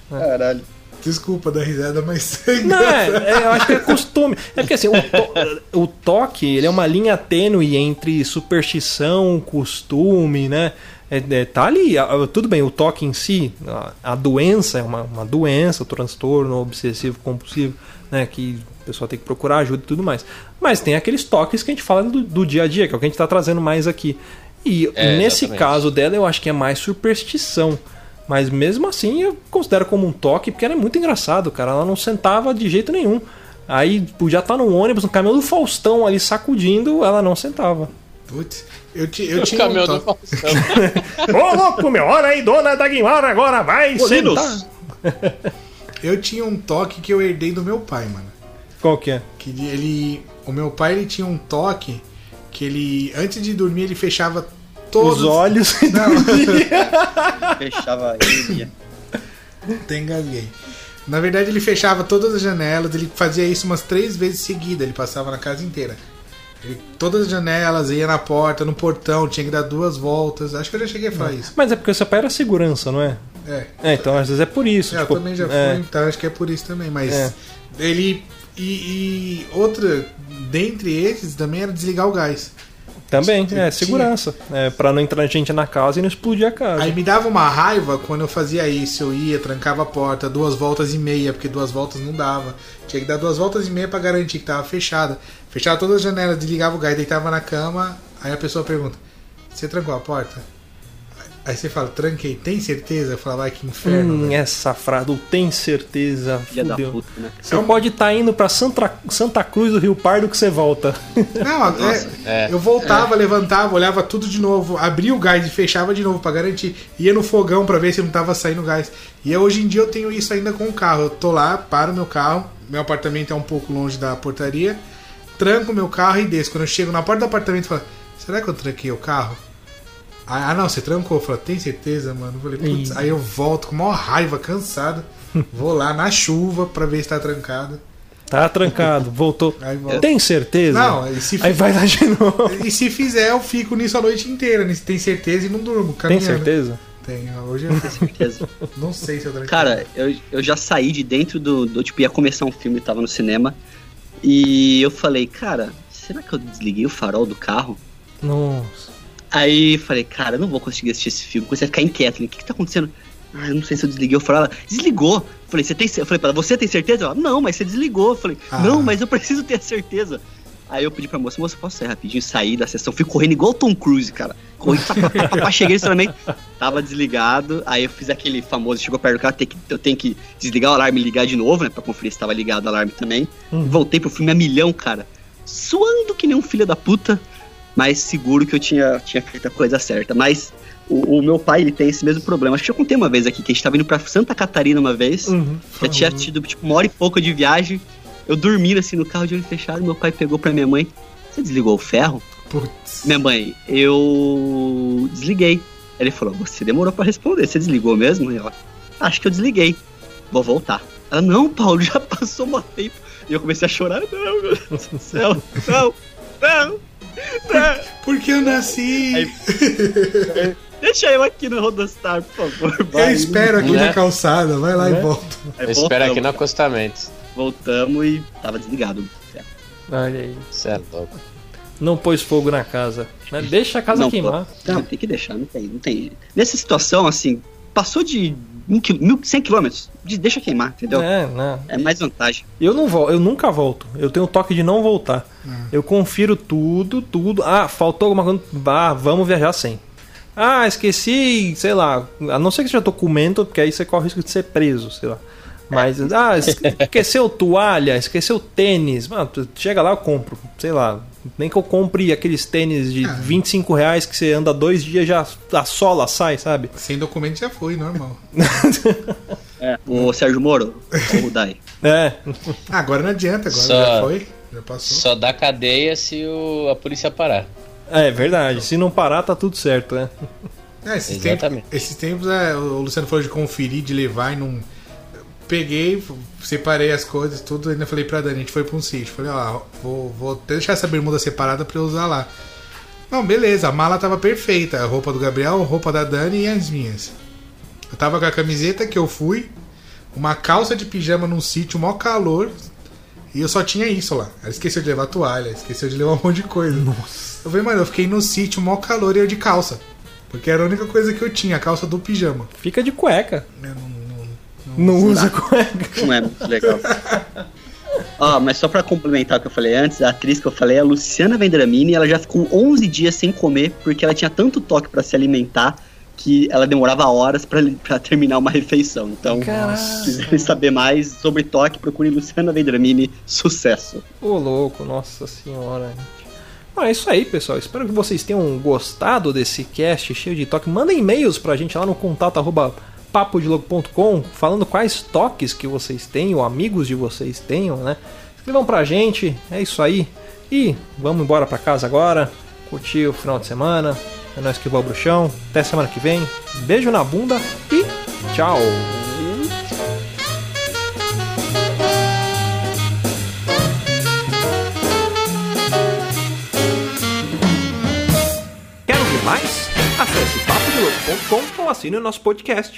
Caralho. Desculpa da risada, mas. Não, é, é, eu acho que é costume. É porque assim, o, to- o toque ele é uma linha tênue entre superstição, costume, né? É, é, tá ali, tudo bem, o toque em si, a, a doença é uma, uma doença, o transtorno obsessivo compulsivo, né? Que a pessoa tem que procurar ajuda e tudo mais. Mas tem aqueles toques que a gente fala do, do dia a dia, que é o que a gente tá trazendo mais aqui. E É, nesse exatamente. caso dela, eu acho que é mais superstição. Mas mesmo assim, eu considero como um toque, porque era muito engraçado, cara. Ela não sentava de jeito nenhum. Aí podia estar no ônibus, no caminhão do Faustão ali sacudindo, ela não sentava. Putz, eu, ti- eu O tinha um caminhão do toque. Faustão. Ô louco, meu, olha aí, dona Dagmar, agora vai Ô, Linus. sentar. Eu tinha um toque que eu herdei do meu pai, mano. Qual que é? Que ele. O meu pai ele tinha um toque que ele. Antes de dormir, ele fechava todos. Os olhos. Não, Fechava ele. tem engasguei. Na verdade, ele fechava todas as janelas, ele fazia isso umas três vezes seguida, ele passava na casa inteira. Ele- todas as janelas, ia na porta, no portão, tinha que dar duas voltas. Acho que eu já cheguei a falar isso. Mas é porque seu pai era segurança, não é? É. É, então às vezes é por isso. É, tipo, eu também já é, fui, então acho que é por isso também. Mas É. ele. E, e outra, dentre esses, também era desligar o gás. Também, é, segurança. É, pra não entrar gente na casa e não explodir a casa. Aí me dava uma raiva quando eu fazia isso. Eu ia, trancava a porta, duas voltas e meia, porque duas voltas não dava. Tinha que dar duas voltas e meia pra garantir que tava fechada. Fechava todas as janelas, desligava o gás, deitava na cama. Aí a pessoa pergunta: Você trancou a porta? Aí você fala: Tranquei, tem certeza? Eu falava: Ai, que inferno. Hum, velho." essa frase, tem certeza, Filha da fudeu. puta, né? Você pode estar indo pra Santa, Santa Cruz do Rio Pardo que você volta. Não, é, É. eu voltava, levantava, olhava tudo de novo, abria o gás e fechava de novo pra garantir. Ia no fogão pra ver se não tava saindo gás. E hoje em dia eu tenho isso ainda com o carro. Eu tô lá, paro meu carro, meu apartamento é um pouco longe da portaria, tranco meu carro e desço. Quando eu chego na porta do apartamento, eu falo: Será que eu tranquei o carro? Ah, ah, não, você trancou. Eu falei, tem certeza, mano? Eu falei, putz, aí eu volto com maior raiva, cansado. Vou lá na chuva pra ver se tá trancado. Tá trancado, voltou. Tem certeza? Não, e se Aí vai lá de novo. E se fizer, eu fico nisso a noite inteira. Tem certeza e não durmo. Tem Caminhando. certeza? Tem. Hoje eu Certeza. não sei se eu tranquei. Cara, eu, eu já saí de dentro do, do. Tipo, ia começar um filme, tava no cinema. E eu falei, cara, será que eu desliguei o farol do carro? Nossa. Aí falei, cara, eu não vou conseguir assistir esse filme. Comecei a ficar inquieto. Falei, o que, que tá acontecendo? Ah, eu não sei se eu desliguei o farol. Ela, desligou. Falei, você tem cer-" Eu falei pra ela, você tem certeza? Ela, não, mas você desligou. Eu falei, Ah. não, mas eu preciso ter certeza. Aí eu pedi pra moça, moça, posso sair rapidinho? Saí da sessão, fui correndo igual o Tom Cruise, cara. Corri, pá, pá, pá, pá, pá, cheguei no estacionamento, tava desligado. Aí eu fiz aquele famoso, chegou perto do carro, tem que, eu tenho que desligar o alarme e ligar de novo, né? Pra conferir se tava ligado o alarme também. Voltei pro filme a milhão, cara. Suando que nem um filho da puta, mas seguro que eu tinha, tinha feito a coisa certa. Mas o, o meu pai, ele tem esse mesmo problema. Acho que eu contei uma vez aqui, que a gente tava indo pra Santa Catarina uma vez. Uhum. Já tinha tido, tipo, uma hora e pouco de viagem. Eu dormindo assim no carro de olho fechado, meu pai pegou pra minha mãe. Você desligou o ferro? Putz. Minha mãe, eu desliguei. Ele falou, você demorou pra responder, você desligou mesmo? E ela, acho que eu desliguei. Vou voltar. Ela, não, Paulo, já passou um tempo. E eu comecei a chorar, não, meu Deus do céu, não, não, não. Porque eu nasci. Aí- Deixa eu aqui no Rodostar, por favor. eu vai. espero aqui Né? na calçada. Vai lá e volta. Aí Eu espero aqui no acostamento. voltamos e tava desligado. Olha aí. Cê é louco. Não pôs fogo na casa. né? Deixa a casa Não, queimar. pô, Não, tem que deixar, não tem, não tem. Nessa situação, assim, passou de um quil- mil, 100 quilômetros, de- deixa queimar, entendeu? É. É, não. mais vantagem. Eu não volto, eu nunca volto. Eu tenho o toque de não voltar. Eu confiro tudo, tudo. Ah, faltou alguma coisa. Ah, vamos viajar sem. Ah, esqueci, sei lá. A não ser que você já documento, porque aí você corre o risco de ser preso, sei lá. Mas, ah, es- esqueceu toalha, esqueceu tênis. Mano, chega lá, eu compro. Sei lá. Nem que eu compre aqueles tênis de Ah. 25 reais que você anda dois dias já a sola sai, sabe? Sem documento já foi, normal. É. O Sérgio Moro, o Rudai. É. Ah, agora não adianta, agora Só- já foi. Já passou. Só dá cadeia se o, a polícia parar. É verdade. Se não parar, tá tudo certo, né? É, esses, tempos, esses tempos é, o Luciano falou de conferir, de levar e não. Peguei, separei as coisas, tudo, ainda falei pra Dani, a gente foi pra um sítio. Falei, ó, vou, vou até deixar essa bermuda separada pra eu usar lá. Não, beleza, a mala tava perfeita. A roupa do Gabriel, a roupa da Dani e as minhas. Eu tava com a camiseta que eu fui, uma calça de pijama num sítio, maior calor. E eu só tinha isso lá. Ela esqueceu de levar toalha, esqueceu de levar um monte de coisa. Nossa. Eu falei, mano, eu fiquei no sítio, maior calor e eu de calça. Porque era a única coisa que eu tinha, a calça do pijama. Fica de cueca. Eu não- não- Não usa cueca. Não é muito legal. Ó, mas só pra complementar o que eu falei antes, a atriz que eu falei é a Luciana Vendramini, ela já ficou 11 dias sem comer porque ela tinha tanto toque pra se alimentar que ela demorava horas pra, pra terminar uma refeição. Então, se quiserem saber mais sobre toque, procure Luciana Vendramini, sucesso. Ô, louco, nossa senhora. Bom, é isso aí, pessoal. Espero que vocês tenham gostado desse cast cheio de toque. Mandem e-mails pra gente lá no contato arroba papodilogo.com falando quais toques que vocês têm ou amigos de vocês tenham, né? Escrevam pra gente, é isso aí. E vamos embora pra casa agora, curtir o final de semana. É nóis que voa bruxão. Até semana que vem. Beijo na bunda e tchau. Quer ouvir mais? Acesse papodilogo.com ou assine o nosso podcast.